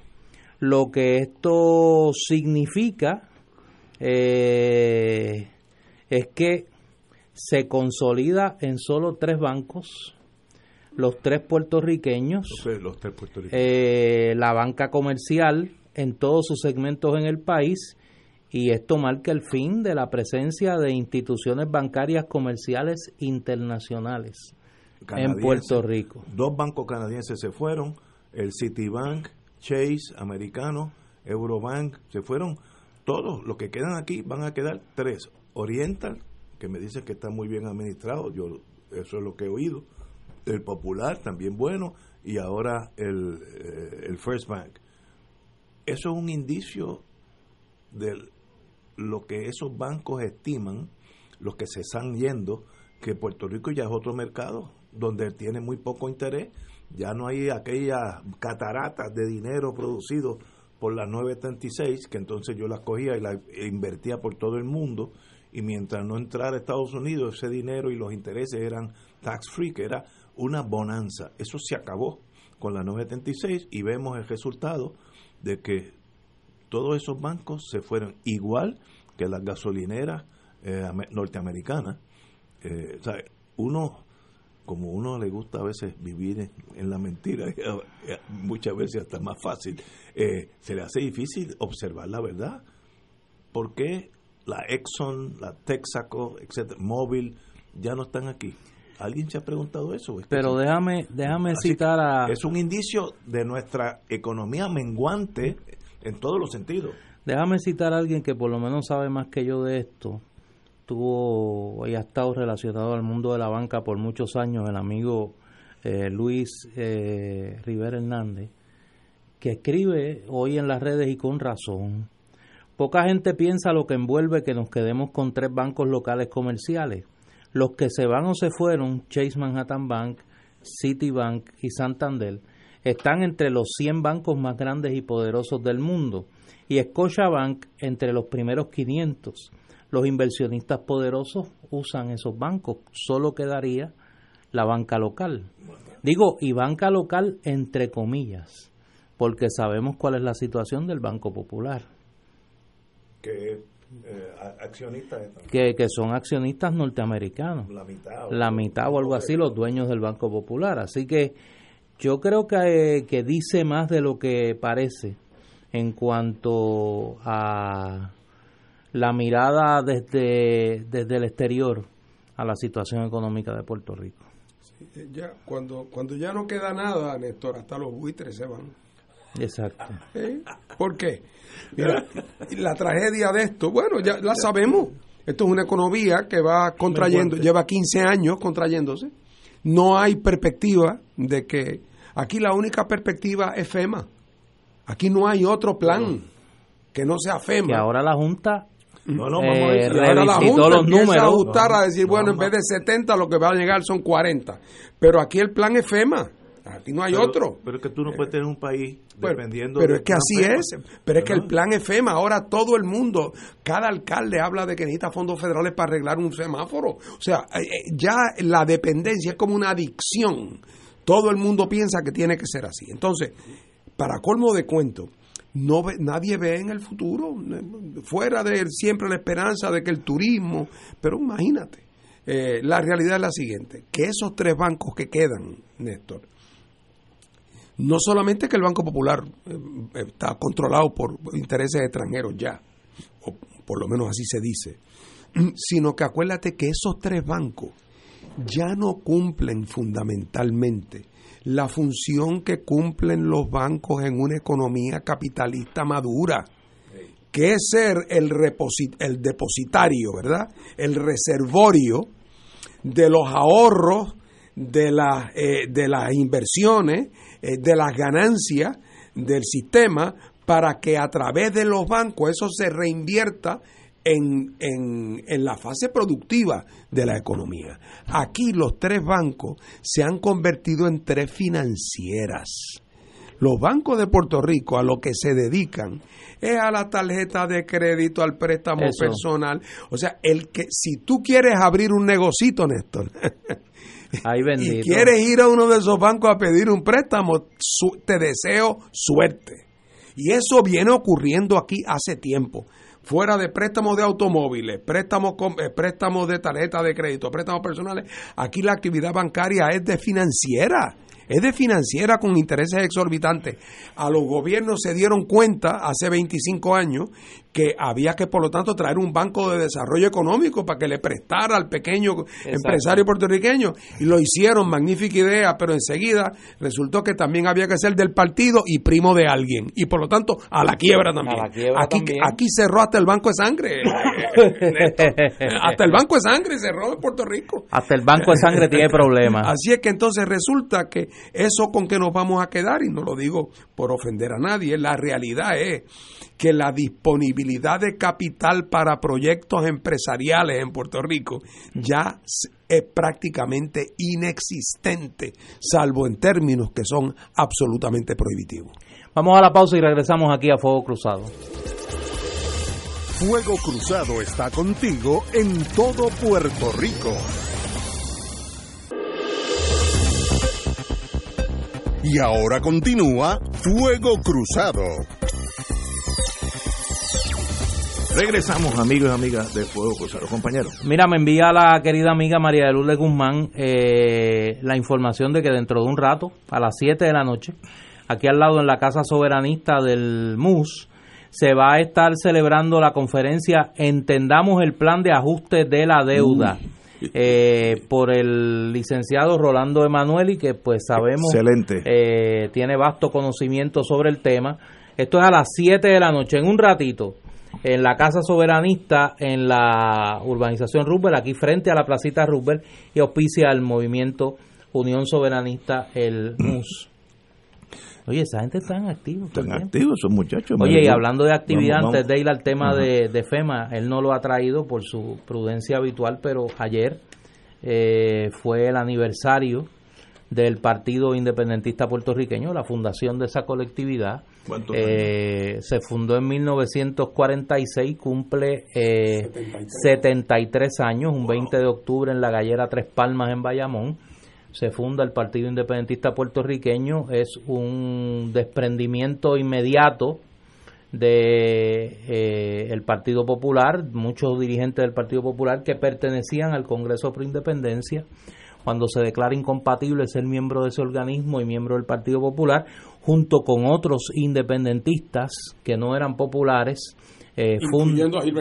Lo que esto significa eh, es que se consolida en solo tres bancos, los tres puertorriqueños, los tres puertorriqueños. Eh, la banca comercial en todos sus segmentos en el país y esto marca el fin de la presencia de instituciones bancarias comerciales internacionales en Puerto Rico. Dos bancos canadienses se fueron, el Citibank, Chase, americano, Eurobank, se fueron todos. Los que quedan aquí van a quedar tres. Oriental, que me dicen que está muy bien administrado, yo eso es lo que he oído. El Popular, también bueno, y ahora el, eh, el First Bank. Eso es un indicio del lo que esos bancos estiman, los que se están yendo, que Puerto Rico ya es otro mercado donde tiene muy poco interés, ya no hay aquellas cataratas de dinero producido por las 936, que entonces yo las cogía y las invertía por todo el mundo, y mientras no entrara a Estados Unidos, ese dinero y los intereses eran tax free, que era una bonanza. Eso se acabó con la 976 y vemos el resultado de que todos esos bancos se fueron igual que las gasolineras eh, norteamericanas. Eh, o sea, uno, como uno le gusta a veces vivir en, la mentira, eh, muchas veces hasta más fácil, se le hace difícil observar la verdad. ¿Por qué la Exxon, la Texaco, etcétera, Móvil, ya no están aquí? ¿Alguien se ha preguntado eso? Pero déjame, déjame citar a... Es un indicio de nuestra economía menguante en todos los sentidos. Déjame citar a alguien que por lo menos sabe más que yo de esto. Tuvo y ha estado relacionado al mundo de la banca por muchos años, el amigo eh, Luis eh, Rivera Hernández, que escribe hoy en las redes y con razón. Poca gente piensa lo que envuelve que nos quedemos con tres bancos locales comerciales. Los que se van o se fueron, Chase Manhattan Bank, Citibank y Santander, están entre los 100 bancos más grandes y poderosos del mundo y Scotiabank entre los primeros 500. Los inversionistas poderosos usan esos bancos, solo quedaría la banca local. Digo, y banca local entre comillas, porque sabemos cuál es la situación del Banco Popular. Que eh, accionistas que, que, son accionistas norteamericanos. La mitad. La mitad o algo así, los dueños del Banco Popular. Así que yo creo que, que dice más de lo que parece en cuanto a la mirada desde, desde el exterior a la situación económica de Puerto Rico. Eh, ya, cuando, cuando ya no queda nada, Néstor, hasta los buitres se van. Exacto. ¿Eh? ¿Por qué? Mira, la tragedia de esto, bueno, ya la sabemos. Esto es una economía que va contrayendo, lleva 15 años contrayéndose. No hay perspectiva de que aquí la única perspectiva es FEMA. Aquí no hay otro plan que no sea FEMA. Que ahora la Junta no, no, vamos a eh, ahora la Junta los números. a ajustar a decir, bueno, en vez de 70 lo que va a llegar son 40. Pero aquí el plan es FEMA. Aquí no hay otro. Pero es que tú no puedes tener un país dependiendo Pero es que así es. Pero es que el plan es FEMA. Ahora todo el mundo, cada alcalde habla de que necesita fondos federales para arreglar un semáforo. O sea, eh, eh, ya la dependencia es como una adicción. Todo el mundo piensa que tiene que ser así. Entonces, para colmo de cuento, no nadie ve en el futuro, fuera de siempre la esperanza de que el turismo, pero imagínate, eh, la realidad es la siguiente, que esos tres bancos que quedan, Néstor, no solamente que el Banco Popular eh, está controlado por intereses extranjeros ya, o por lo menos así se dice, sino que acuérdate que esos tres bancos ya no cumplen fundamentalmente la función que cumplen los bancos en una economía capitalista madura, que es ser el, el depositario, ¿verdad? El reservorio de los ahorros de, la, eh, de las inversiones, eh, de las ganancias del sistema, para que a través de los bancos eso se reinvierta en, en, en, la fase productiva de la economía. Aquí los tres bancos se han convertido en tres financieras. Los bancos de Puerto Rico a lo que se dedican es a la tarjeta de crédito, al préstamo personal. O sea, el que si tú quieres abrir un negocito, Néstor, y quieres ir a uno de esos bancos a pedir un préstamo, te deseo suerte. Y eso viene ocurriendo aquí hace tiempo fuera de préstamos de automóviles, préstamos, eh, préstamos de tarjeta de crédito, préstamos personales, aquí la actividad bancaria es de financiera es de financiera con intereses exorbitantes. A los gobiernos se dieron cuenta hace 25 años que había que, por lo tanto, traer un banco de desarrollo económico para que le prestara al pequeño empresario puertorriqueño. Y lo hicieron, magnífica idea, pero enseguida resultó que también había que ser del partido y primo de alguien. Y por lo tanto, a la quiebra también. aquí, aquí cerró hasta el Banco de Sangre. hasta el Banco de Sangre cerró en Puerto Rico. Hasta el Banco de Sangre tiene problemas. Así es que entonces resulta que eso con que nos vamos a quedar, y no lo digo por ofender a nadie, la realidad es que la disponibilidad de capital para proyectos empresariales en Puerto Rico ya es prácticamente inexistente, salvo en términos que son absolutamente prohibitivos. Vamos a la pausa y regresamos aquí a Fuego Cruzado. Fuego Cruzado está contigo en todo Puerto Rico. Y ahora continúa Fuego Cruzado. Regresamos, amigos y amigas de Fuego Cruzado, compañeros. Mira, me envía la querida amiga María de Lourdes Guzmán eh, la información de que dentro de un rato, a las 7 de la noche, aquí al lado en la Casa Soberanista del MUS, se va a estar celebrando la conferencia Entendamos el plan de ajuste de la deuda. Eh, por el licenciado Rolando Emanueli, que pues sabemos eh, tiene vasto conocimiento sobre el tema. Esto es a las 7 de la noche, en un ratito, en la Casa Soberanista, en la urbanización Rubel, aquí frente a la placita Rubel, y auspicia el movimiento Unión Soberanista, el MUS. Oye, esa gente está activa. Están activos esos muchachos. Oye, y hablando de actividad, antes de ir al tema de, FEMA, él no lo ha traído por su prudencia habitual, pero ayer eh, fue el aniversario del Partido Independentista Puertorriqueño, la fundación de esa colectividad. Eh, se fundó en 1946, cumple eh, 73 años, un 20 de octubre en la Gallera Tres Palmas en Bayamón. Se funda el Partido Independentista Puertorriqueño, es un desprendimiento inmediato de eh, el Partido Popular, muchos dirigentes del Partido Popular que pertenecían al Congreso Pro Independencia, cuando se declara incompatible ser miembro de ese organismo y miembro del Partido Popular, junto con otros independentistas que no eran populares, eh,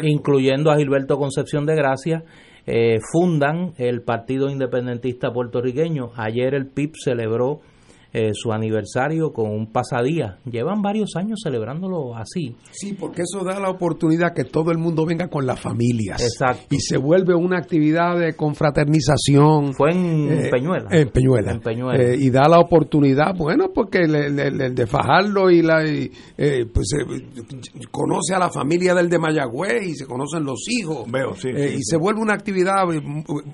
incluyendo a Gilberto Concepción de Gracia, eh, fundan el Partido Independentista Puertorriqueño. Ayer el PIB celebró eh, su aniversario con un pasadía. Llevan varios años celebrándolo así. Sí, porque eso da la oportunidad que todo el mundo venga con las familias. Exacto. Y se vuelve una actividad de confraternización. Fue en eh, Peñuela. En Peñuela. En Peñuela. Eh, y da la oportunidad, bueno, porque el, de Fajardo y la. pues conoce a la familia del de Mayagüez y se conocen los hijos. Veo, sí. y se vuelve una actividad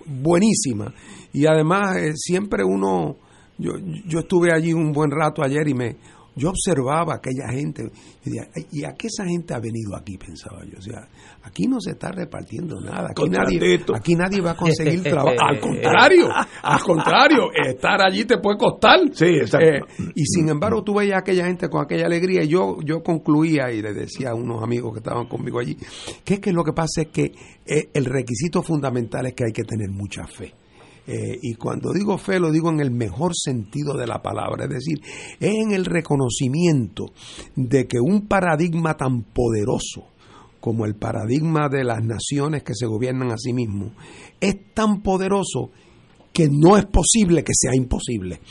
buenísima. Y además, siempre uno yo, yo estuve allí un buen rato ayer y me yo observaba a aquella gente y decía, ¿y a qué esa gente ha venido aquí? Pensaba yo. O sea, aquí no se está repartiendo nada. Aquí, nadie, aquí nadie va a conseguir trabajo. Al contrario, al contrario, estar allí te puede costar. Sí, exacto. Eh, y sin embargo, tú veías a aquella gente con aquella alegría. Y yo, yo concluía y le decía a unos amigos que estaban conmigo allí, que es que lo que pasa es que eh, el requisito fundamental es que hay que tener mucha fe. Eh, y cuando digo fe lo digo en el mejor sentido de la palabra, es decir, es en el reconocimiento de que un paradigma tan poderoso como el paradigma de las naciones que se gobiernan a sí mismos es tan poderoso que no es posible que sea imposible.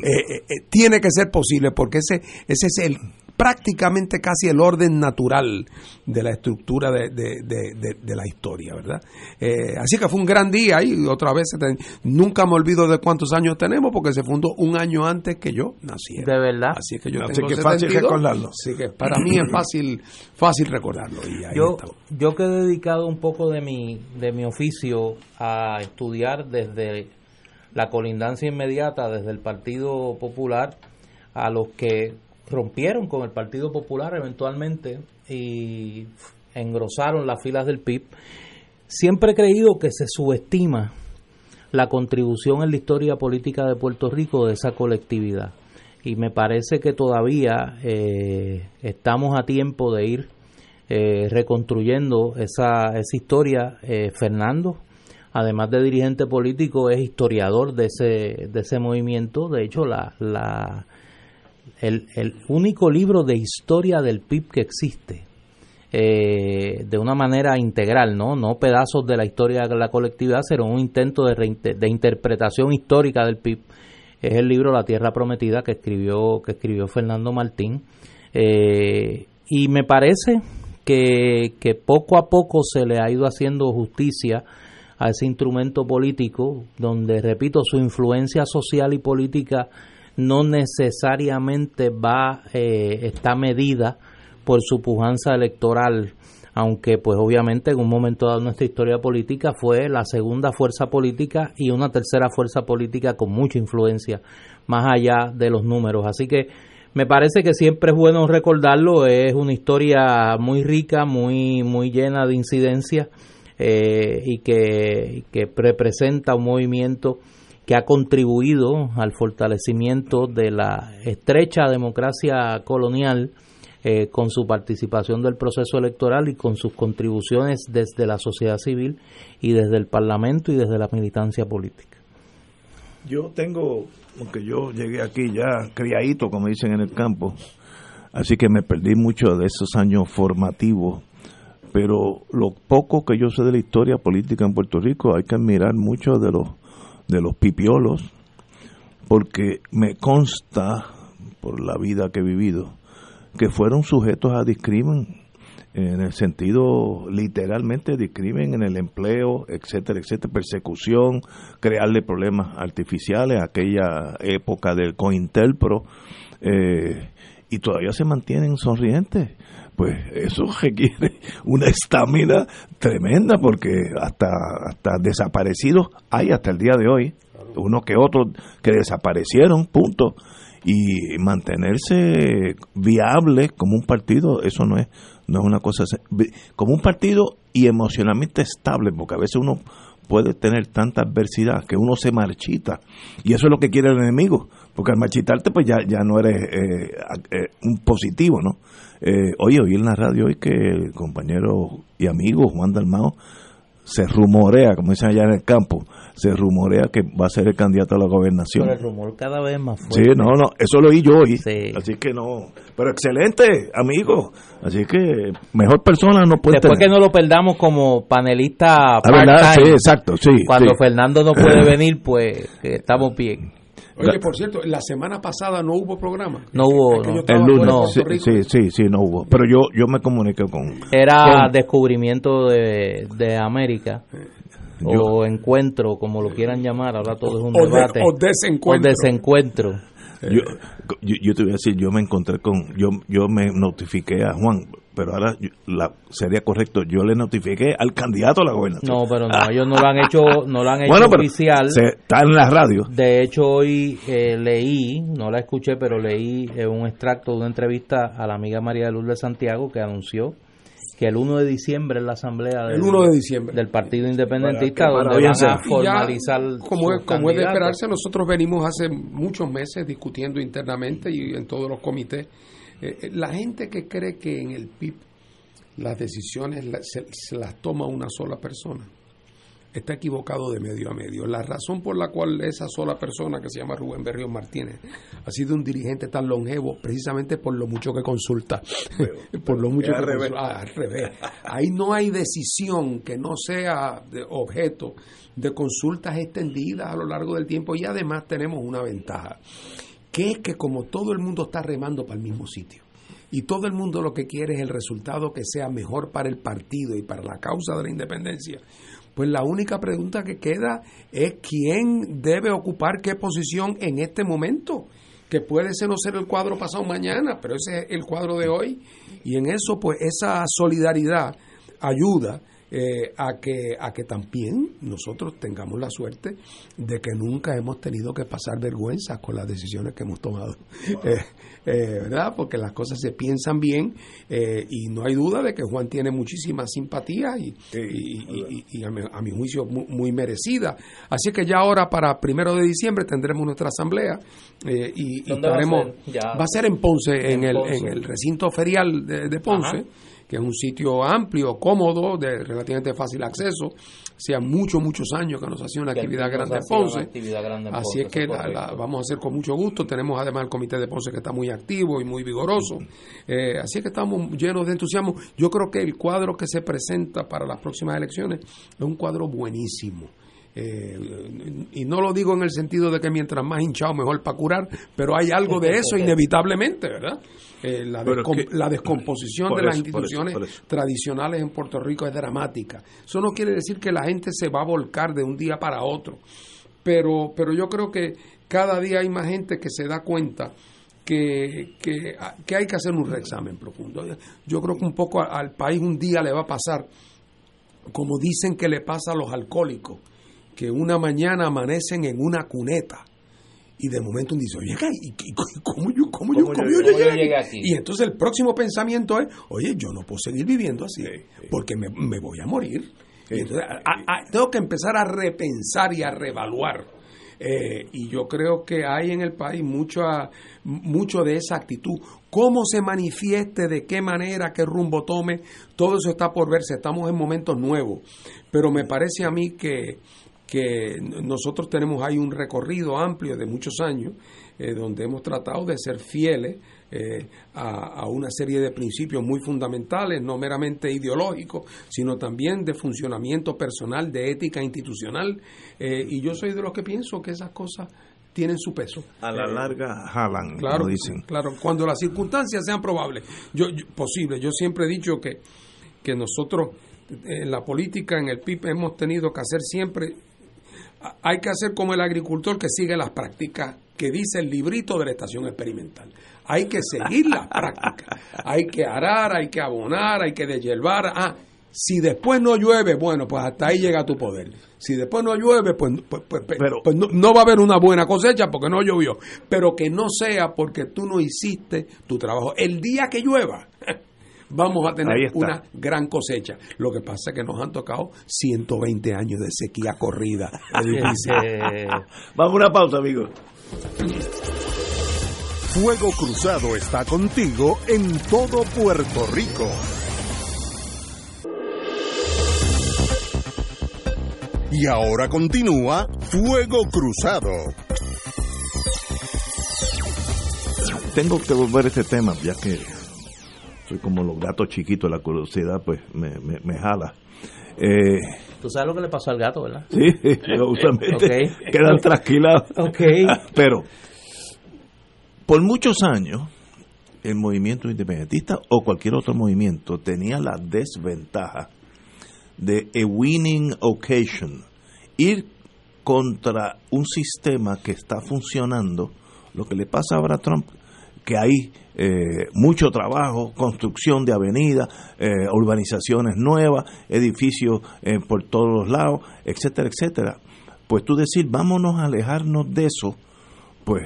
Eh, eh, tiene que ser posible porque ese, ese es el prácticamente casi el orden natural de la estructura de, de, la historia, ¿verdad? Eh, así que fue un gran día y otra vez nunca me olvido de cuántos años tenemos porque se fundó un año antes que yo nací. De verdad. Así que yo tengo que fácil recordarlo. Así que para mí es fácil fácil recordarlo. yo, yo que he dedicado un poco de mi, de mi oficio a estudiar desde la colindancia inmediata, desde el Partido Popular, a los que rompieron con el Partido Popular eventualmente y engrosaron las filas del PIB, siempre he creído que se subestima la contribución en la historia política de Puerto Rico de esa colectividad. Y me parece que todavía eh, estamos a tiempo de ir eh, reconstruyendo esa, esa historia. Eh, Fernando, además de dirigente político, es historiador de ese, de ese movimiento. De hecho, la, la, el, el único libro de historia del PIB que existe, eh, de una manera integral, ¿no? no pedazos de la historia de la colectividad, sino un intento de, de interpretación histórica del PIB. Es el libro La Tierra Prometida que escribió, que escribió Fernando Martín. Eh, y me parece que, que poco a poco se le ha ido haciendo justicia a ese instrumento político, donde, repito, su influencia social y política no necesariamente va, eh, está medida por su pujanza electoral, aunque pues obviamente en un momento dado nuestra historia política fue la segunda fuerza política y una tercera fuerza política con mucha influencia, más allá de los números. Así que me parece que siempre es bueno recordarlo, es una historia muy rica, muy, muy llena de incidencias eh, y que, que representa un movimiento que ha contribuido al fortalecimiento de la estrecha democracia colonial eh, con su participación del proceso electoral y con sus contribuciones desde la sociedad civil y desde el Parlamento y desde la militancia política. Yo tengo, aunque yo llegué aquí ya criadito, como dicen en el campo, así que me perdí mucho de esos años formativos pero lo poco que yo sé de la historia política en Puerto Rico hay que admirar mucho de los de los pipiolos, porque me consta, por la vida que he vivido, que fueron sujetos a discrimen, en el sentido literalmente discrimen en el empleo, etcétera, etcétera, persecución, crearle problemas artificiales, aquella época del COINTELPRO, eh, y todavía se mantienen sonrientes. Pues eso requiere una estamina tremenda porque hasta, hasta desaparecidos hay hasta el día de hoy, unos que otros que desaparecieron, punto. Y mantenerse viable como un partido, eso no es, no es una cosa, como un partido y emocionalmente estable, porque a veces uno puede tener tanta adversidad que uno se marchita. Y eso es lo que quiere el enemigo porque al marchitarte pues ya, ya no eres eh, eh, un positivo no eh, oye, oí en la radio hoy que el compañero y amigo Juan Dalmao se rumorea, como dicen allá en el campo, se rumorea que va a ser el candidato a la gobernación. Pero el rumor cada vez más fuerte. Sí, no, no, eso lo oí yo hoy. Así que no. Pero excelente, amigo. Así que mejor persona no puede Después que no lo perdamos como panelista. Ah, sí, exacto, sí. Cuando Fernando no puede venir, pues estamos bien. Oye, por cierto, la semana pasada no hubo programa. No hubo. el lunes. Sí, sí, sí, no hubo. Pero yo yo me comuniqué con. Era descubrimiento de, de América. o encuentro, como lo quieran llamar, ahora todo es un debate. o desencuentro. O desencuentro. Yo, yo, te voy a decir, yo me encontré con, yo, yo me notifiqué a Juan, pero ahora la, sería correcto, yo le notifiqué al candidato a la gobernación. No, pero no, ellos no lo han hecho, no lo han hecho oficial. está en la radio. De hecho, hoy eh, leí, no la escuché, pero leí eh, un extracto de una entrevista a la amiga María de Luz de Santiago que anunció que el 1 de diciembre es la asamblea del, de diciembre. del Partido Independentista donde van a formalizar como, es, como es de esperarse nosotros venimos hace muchos meses discutiendo internamente y en todos los comités eh, eh, la gente que cree que en el PIB las decisiones se, las toma una sola persona está equivocado de medio a medio. La razón por la cual esa sola persona que se llama Rubén Berrión Martínez ha sido un dirigente tan longevo precisamente por lo mucho que consulta. por lo mucho que revés. Ah, al revés. Ahí no hay decisión que no sea de objeto de consultas extendidas a lo largo del tiempo y además tenemos una ventaja que es que como todo el mundo está remando para el mismo sitio, y todo el mundo lo que quiere es el resultado que sea mejor para el partido y para la causa de la independencia, pues la única pregunta que queda es quién debe ocupar qué posición en este momento, que puede ser no ser el cuadro pasado mañana, pero ese es el cuadro de hoy, y en eso pues esa solidaridad ayuda eh, a, que, a que también nosotros tengamos la suerte de que nunca hemos tenido que pasar vergüenza con las decisiones que hemos tomado. Eh, eh, ¿Verdad? Porque las cosas se piensan bien y no hay duda de que Juan tiene muchísima simpatía y, y, a, mi, juicio muy, merecida. Así que ya ahora para primero de diciembre tendremos nuestra asamblea y, estaremos, va a, ser? en Ponce, en, el, en el recinto ferial de, Ponce que es un sitio amplio, cómodo, de relativamente fácil acceso. Hacía muchos, muchos años que nos hacía una actividad grande en Ponce. Así es que la, vamos a hacer con mucho gusto. Tenemos además el comité de Ponce que está muy activo y muy vigoroso. Eh, así es que estamos llenos de entusiasmo. Yo creo que el cuadro que se presenta para las próximas elecciones es un cuadro buenísimo. Eh, y no lo digo en el sentido de que mientras más hinchado mejor para curar, pero hay algo de eso inevitablemente, ¿verdad? Eh, la, descomposición de las instituciones tradicionales en Puerto Rico es dramática. Eso no quiere decir que la gente se va a volcar de un día para otro, pero, pero yo creo que cada día hay más gente que se da cuenta que, que, hay que hacer un reexamen profundo. Yo creo que un poco al país un día le va a pasar, como dicen que le pasa a los alcohólicos, que una mañana amanecen en una cuneta y de momento uno dice, oye, ¿y, cómo yo, cómo yo, cómo yo, llegué, aquí? Y entonces el próximo pensamiento es, oye, yo no puedo seguir viviendo así, porque me, voy a morir. entonces, tengo que empezar a repensar y a reevaluar. Eh, y yo creo que hay en el país mucho, mucho de esa actitud. Cómo se manifieste, de qué manera, qué rumbo tome, todo eso está por verse. Estamos en momentos nuevos. Pero me parece a mí que, que nosotros tenemos ahí un recorrido amplio de muchos años eh, donde hemos tratado de ser fieles eh, a, una serie de principios muy fundamentales, no meramente ideológicos, sino también de funcionamiento personal, de ética institucional. Eh, y yo soy de los que pienso que esas cosas tienen su peso. A la larga jalan, claro, dicen. Claro, cuando las circunstancias sean probables, yo, posible. Yo siempre he dicho que, que nosotros en la política, en el PIB, hemos tenido que hacer siempre hay que hacer como el agricultor que sigue las prácticas que dice el librito de la estación experimental. Hay que seguir las prácticas. Hay que arar, hay que abonar, hay que deshiervar. Ah, si después no llueve, bueno, pues hasta ahí llega tu poder. Si después no llueve, pues, pues, pues, pues, pues no, no, va a haber una buena cosecha porque no llovió. Pero que no sea porque tú no hiciste tu trabajo. El día que llueva, vamos a tener una gran cosecha. Lo que pasa es que nos han tocado 120 años de sequía corrida. vamos a una pausa, amigos. Fuego Cruzado está contigo en todo Puerto Rico. Y ahora continúa Fuego Cruzado. Tengo que volver a este tema, ya que soy como los gatos chiquitos, la curiosidad pues me, me, jala. Eh, Tú sabes lo que le pasó al gato, ¿verdad? Sí, justamente quedan trasquilados. Okay. Pero por muchos años el movimiento independentista o cualquier otro movimiento tenía la desventaja de a winning occasion, ir contra un sistema que está funcionando, lo que le pasa ahora a Trump, que hay eh, mucho trabajo, construcción de avenidas, eh, urbanizaciones nuevas, edificios eh, por todos los lados, etcétera, etcétera. Pues tú decir, vámonos a alejarnos de eso, pues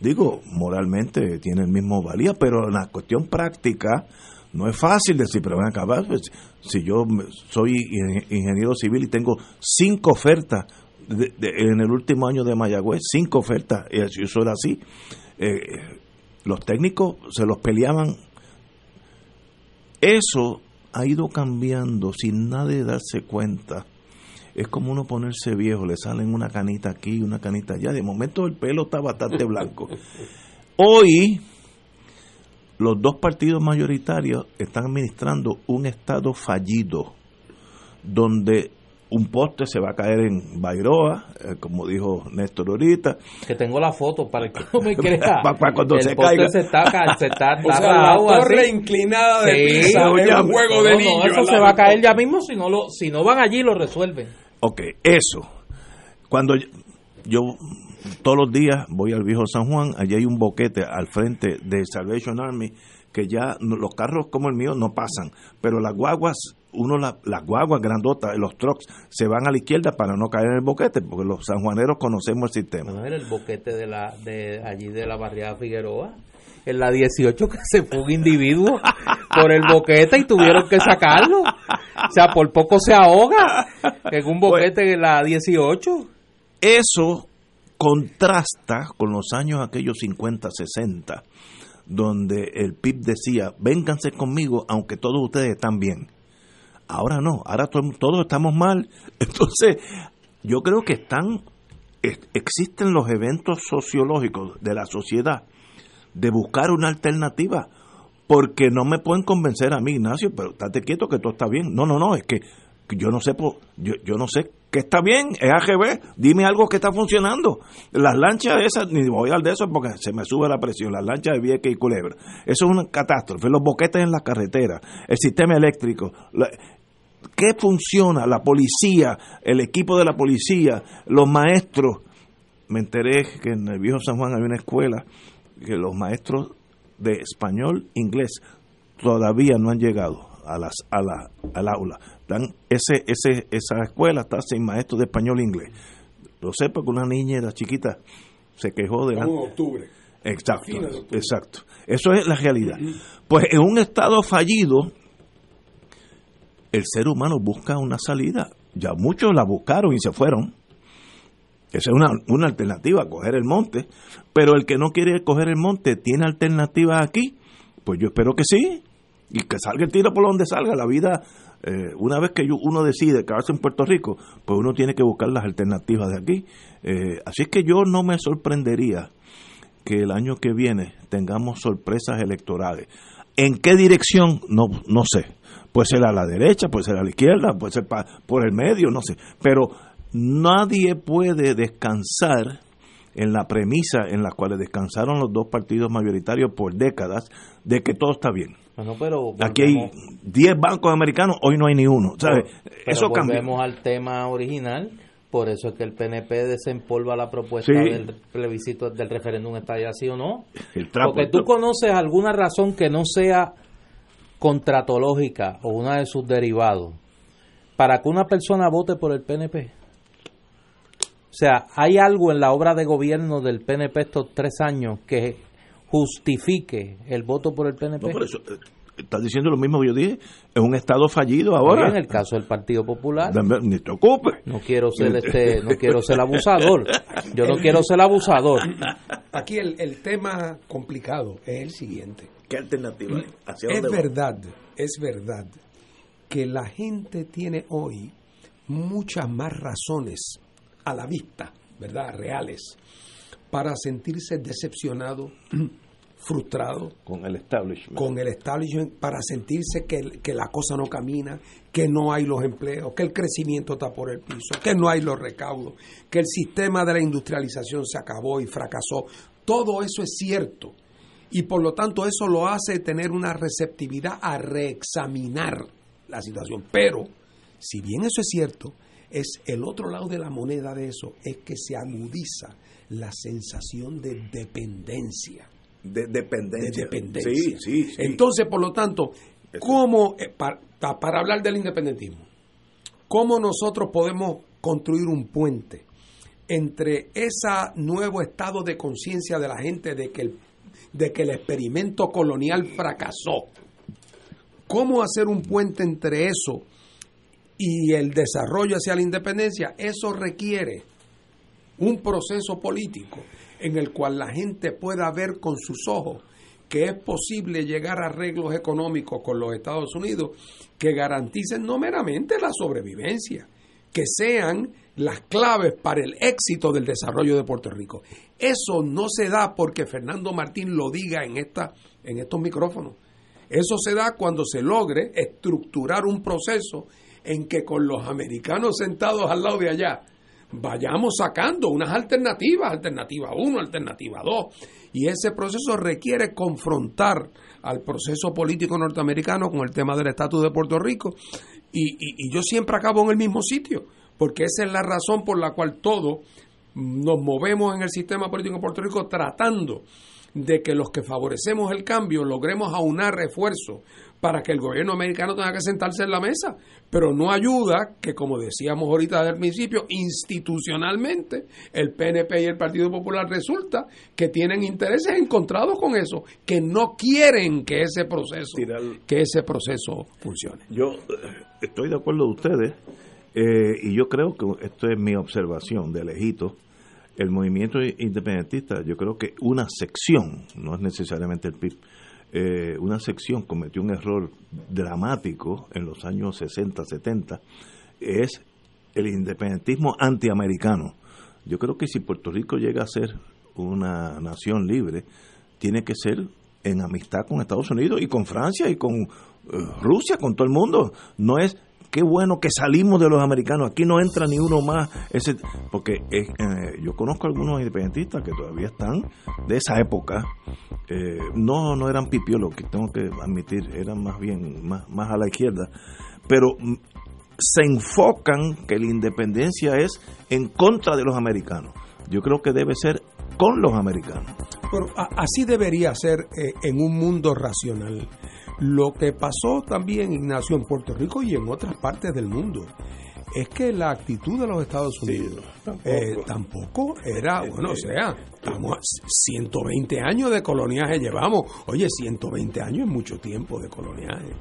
digo, moralmente tiene el mismo valía, pero en la cuestión práctica no es fácil decir, pero van a acabar, pues, si yo soy ingeniero civil y tengo cinco ofertas en el último año de Mayagüez, cinco ofertas, y eso era así. Eh, los técnicos se los peleaban. Eso ha ido cambiando sin nadie darse cuenta. Es como uno ponerse viejo, le salen una canita aquí y una canita allá. De momento el pelo está bastante blanco. Hoy los dos partidos mayoritarios están administrando un estado fallido donde un poste se va a caer en Bairoa, eh, como dijo Néstor ahorita. Que tengo la foto para que no me crea. para, cuando el se poste caiga. se está, se está, O sea, la torre así. inclinada de Sí, no, ya, un juego No, de no, niños. eso al se va a caer ya mismo si no lo si no van allí lo resuelven. Ok, eso. Cuando yo, yo todos los días voy al viejo San Juan, allí hay un boquete al frente de Salvation Army que ya no- los carros como el mío no pasan, pero las guaguas, uno la- las guaguas grandotas, los trucks, se van a la izquierda para no caer en el boquete, porque los sanjuaneros conocemos el sistema. Bueno, era el boquete de la de allí de la barriada Figueroa. En la 18 que se fue un individuo por el boquete y tuvieron que sacarlo. O sea, por poco se ahoga en un boquete en la 18. Eso contrasta con los años aquellos 50, 60, donde el PIB decía, vénganse conmigo aunque todos ustedes están bien. Ahora no, ahora to- todos estamos mal. Entonces, yo creo que están, ex- existen los eventos sociológicos de la sociedad de buscar una alternativa, porque no me pueden convencer a mí, Ignacio, pero estate quieto que todo está bien. No, no, no, es que yo no sé, yo, yo no sé qué está bien, es AGB, dime algo que está funcionando. Las lanchas esas, ni voy al de eso porque se me sube la presión, las lanchas de Vieques y Culebra. Eso es una catástrofe, los boquetes en la carretera, el sistema eléctrico, la- ¿Qué funciona? La policía, el equipo de la policía, los maestros. Me enteré que en el viejo San Juan hay una escuela que los maestros de español, inglés, todavía no han llegado a las a la, al aula. Están, ese, ese, esa escuela está sin maestros de español e inglés. Lo sé porque una niña era chiquita se quejó de en octubre. Exacto, Fines de octubre. exacto. Eso es la realidad. Pues en un estado fallido, el ser humano busca una salida. Ya muchos la buscaron y se fueron. Esa es una, una alternativa, coger el monte. Pero el que no quiere coger el monte, ¿tiene alternativa aquí? Pues yo espero que sí. Y que salga el tiro por donde salga. La vida, eh, una vez que uno decide quedarse en Puerto Rico, pues uno tiene que buscar las alternativas de aquí. Eh, así es que yo no me sorprendería que el año que viene tengamos sorpresas electorales. ¿En qué dirección? No, no sé. Puede ser a la derecha, puede ser a la izquierda, puede ser por el medio, no sé. Pero nadie puede descansar en la premisa en la cual descansaron los dos partidos mayoritarios por décadas de que todo está bien. Bueno, pero Aquí hay volvemos- 10 bancos americanos, hoy no hay ni uno. ¿sabes? pero Eso cambió. volvemos al tema original. Por eso es que el PNP desempolva la propuesta Sí. del plebiscito del referéndum está ya sí o no. Trapo, Porque tú conoces alguna razón que no sea contratológica o una de sus derivados para que una persona vote por el PNP. O sea, ¿hay algo en la obra de gobierno del PNP estos tres años que justifique el voto por el PNP? No, por eso, eh, estás diciendo lo mismo que yo dije. Es un estado fallido ahora. En el caso del Partido Popular. Ni te ocupes. No quiero ser este, no quiero ser abusador. Yo no quiero ser abusador. Aquí el, el tema complicado es el siguiente. ¿Qué alternativa hay? ¿Hacia Es dónde verdad, es verdad que la gente tiene hoy muchas más razones a la vista, ¿verdad? Reales, para sentirse decepcionado, frustrado Con el establishment. con el establishment, para sentirse que, que la cosa no camina, que no hay los empleos, que el crecimiento está por el piso, que no hay los recaudos, que el sistema de la industrialización se acabó y fracasó. Todo eso es cierto. Y por lo tanto eso lo hace tener una receptividad a reexaminar la situación. Pero, si bien eso es cierto, es el otro lado de la moneda de eso, es que se agudiza la sensación de dependencia de dependencia. de dependencia. Sí, sí, sí. Entonces, por lo tanto, ¿cómo, eh, pa- pa- para, hablar del independentismo, cómo nosotros podemos construir un puente entre ese nuevo estado de conciencia de la gente de que, el, de que el experimento colonial fracasó? ¿Cómo hacer un puente entre eso y el desarrollo hacia la independencia? Eso requiere un proceso político en el cual la gente pueda ver con sus ojos que es posible llegar a arreglos económicos con los Estados Unidos que garanticen no meramente la sobrevivencia, que sean las claves para el éxito del desarrollo de Puerto Rico. Eso no se da porque Fernando Martín lo diga en esta en estos micrófonos. Eso se da cuando se logre estructurar un proceso en que con los americanos sentados al lado de allá vayamos sacando unas alternativas, alternativa 1, alternativa 2, y ese proceso requiere confrontar al proceso político norteamericano con el tema del estatus de Puerto Rico, y, y yo siempre acabo en el mismo sitio, porque esa es la razón por la cual todos nos movemos en el sistema político de Puerto Rico tratando de que los que favorecemos el cambio logremos aunar refuerzos para que el gobierno americano tenga que sentarse en la mesa. Pero no ayuda que, como decíamos ahorita desde el principio, institucionalmente el PNP y el Partido Popular resulta que tienen intereses encontrados con eso, que no quieren que ese proceso, que ese proceso funcione. Yo eh, estoy de acuerdo de ustedes eh, y yo creo que esto es mi observación de lejito el movimiento independentista, yo creo que una sección, no es necesariamente el PIB, eh, una sección cometió un error dramático en los años 60, 70, es el independentismo antiamericano. Yo creo que si Puerto Rico llega a ser una nación libre, tiene que ser en amistad con Estados Unidos y con Francia y con eh, Rusia, con todo el mundo. No es qué bueno que salimos de los americanos, aquí no entra ni uno más, porque eh, yo conozco algunos independentistas que todavía están de esa época, eh, no, no eran pipiolos, que tengo que admitir, eran más bien, más, más a la izquierda, pero mm, se enfocan que la independencia es en contra de los americanos. Yo creo que debe ser con los americanos. Pero así debería ser eh, en un mundo racional. Lo que pasó también, Ignacio, en Puerto Rico y en otras partes del mundo, es que la actitud de los Estados Unidos eh, tampoco. era, bueno, o sea, estamos 120 años de coloniaje llevamos. Oye, 120 años es mucho tiempo de coloniaje.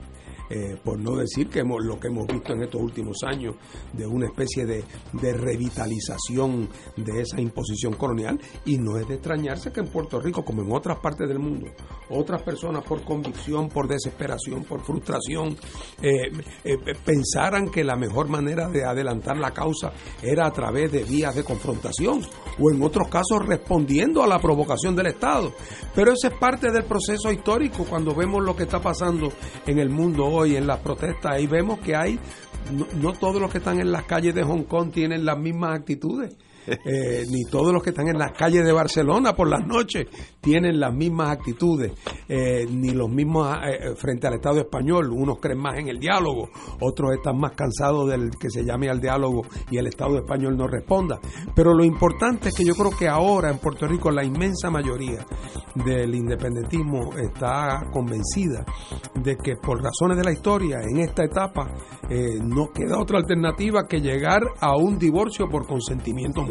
Eh, por no decir que lo que hemos visto en estos últimos años de una especie de, revitalización de esa imposición colonial y no es de extrañarse que en Puerto Rico como en otras partes del mundo otras personas por convicción, por desesperación, por frustración eh, eh, pensaran que la mejor manera de adelantar la causa era a través de vías de confrontación o en otros casos respondiendo a la provocación del Estado. Pero eso es parte del proceso histórico cuando vemos lo que está pasando en el mundo hoy y en las protestas, ahí vemos que hay, no todos los que están en las calles de Hong Kong tienen las mismas actitudes. Eh, ni todos los que están en las calles de Barcelona por las noches tienen las mismas actitudes, eh, ni los mismos eh, frente al Estado español. Unos creen más en el diálogo, otros están más cansados del que se llame al diálogo y el Estado español no responda. Pero lo importante es que yo creo que ahora en Puerto Rico la inmensa mayoría del independentismo está convencida de que por razones de la historia en esta etapa no queda otra alternativa que llegar a un divorcio por consentimiento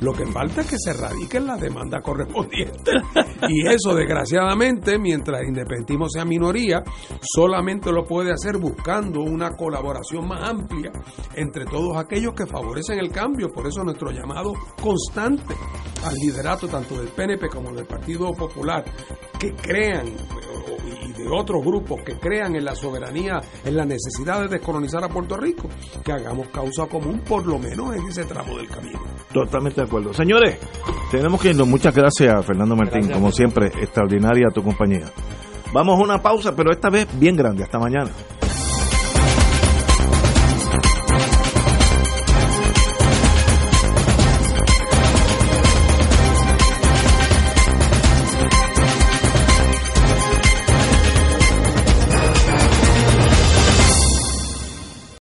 lo que falta es que se radique la demanda correspondiente. y eso, desgraciadamente, mientras el sea minoría, solamente lo puede hacer buscando una colaboración más amplia entre todos aquellos que favorecen el cambio. Por eso nuestro llamado constante al liderato tanto del PNP como del Partido Popular, que crean otros grupos que crean en la soberanía, en la necesidad de descolonizar a Puerto Rico, que hagamos causa común por lo menos en ese tramo del camino. Totalmente de acuerdo. Señores, tenemos que irnos. Muchas gracias, Fernando Martín. Como siempre, extraordinaria tu compañía. Vamos a una pausa, pero esta vez bien grande. Hasta mañana.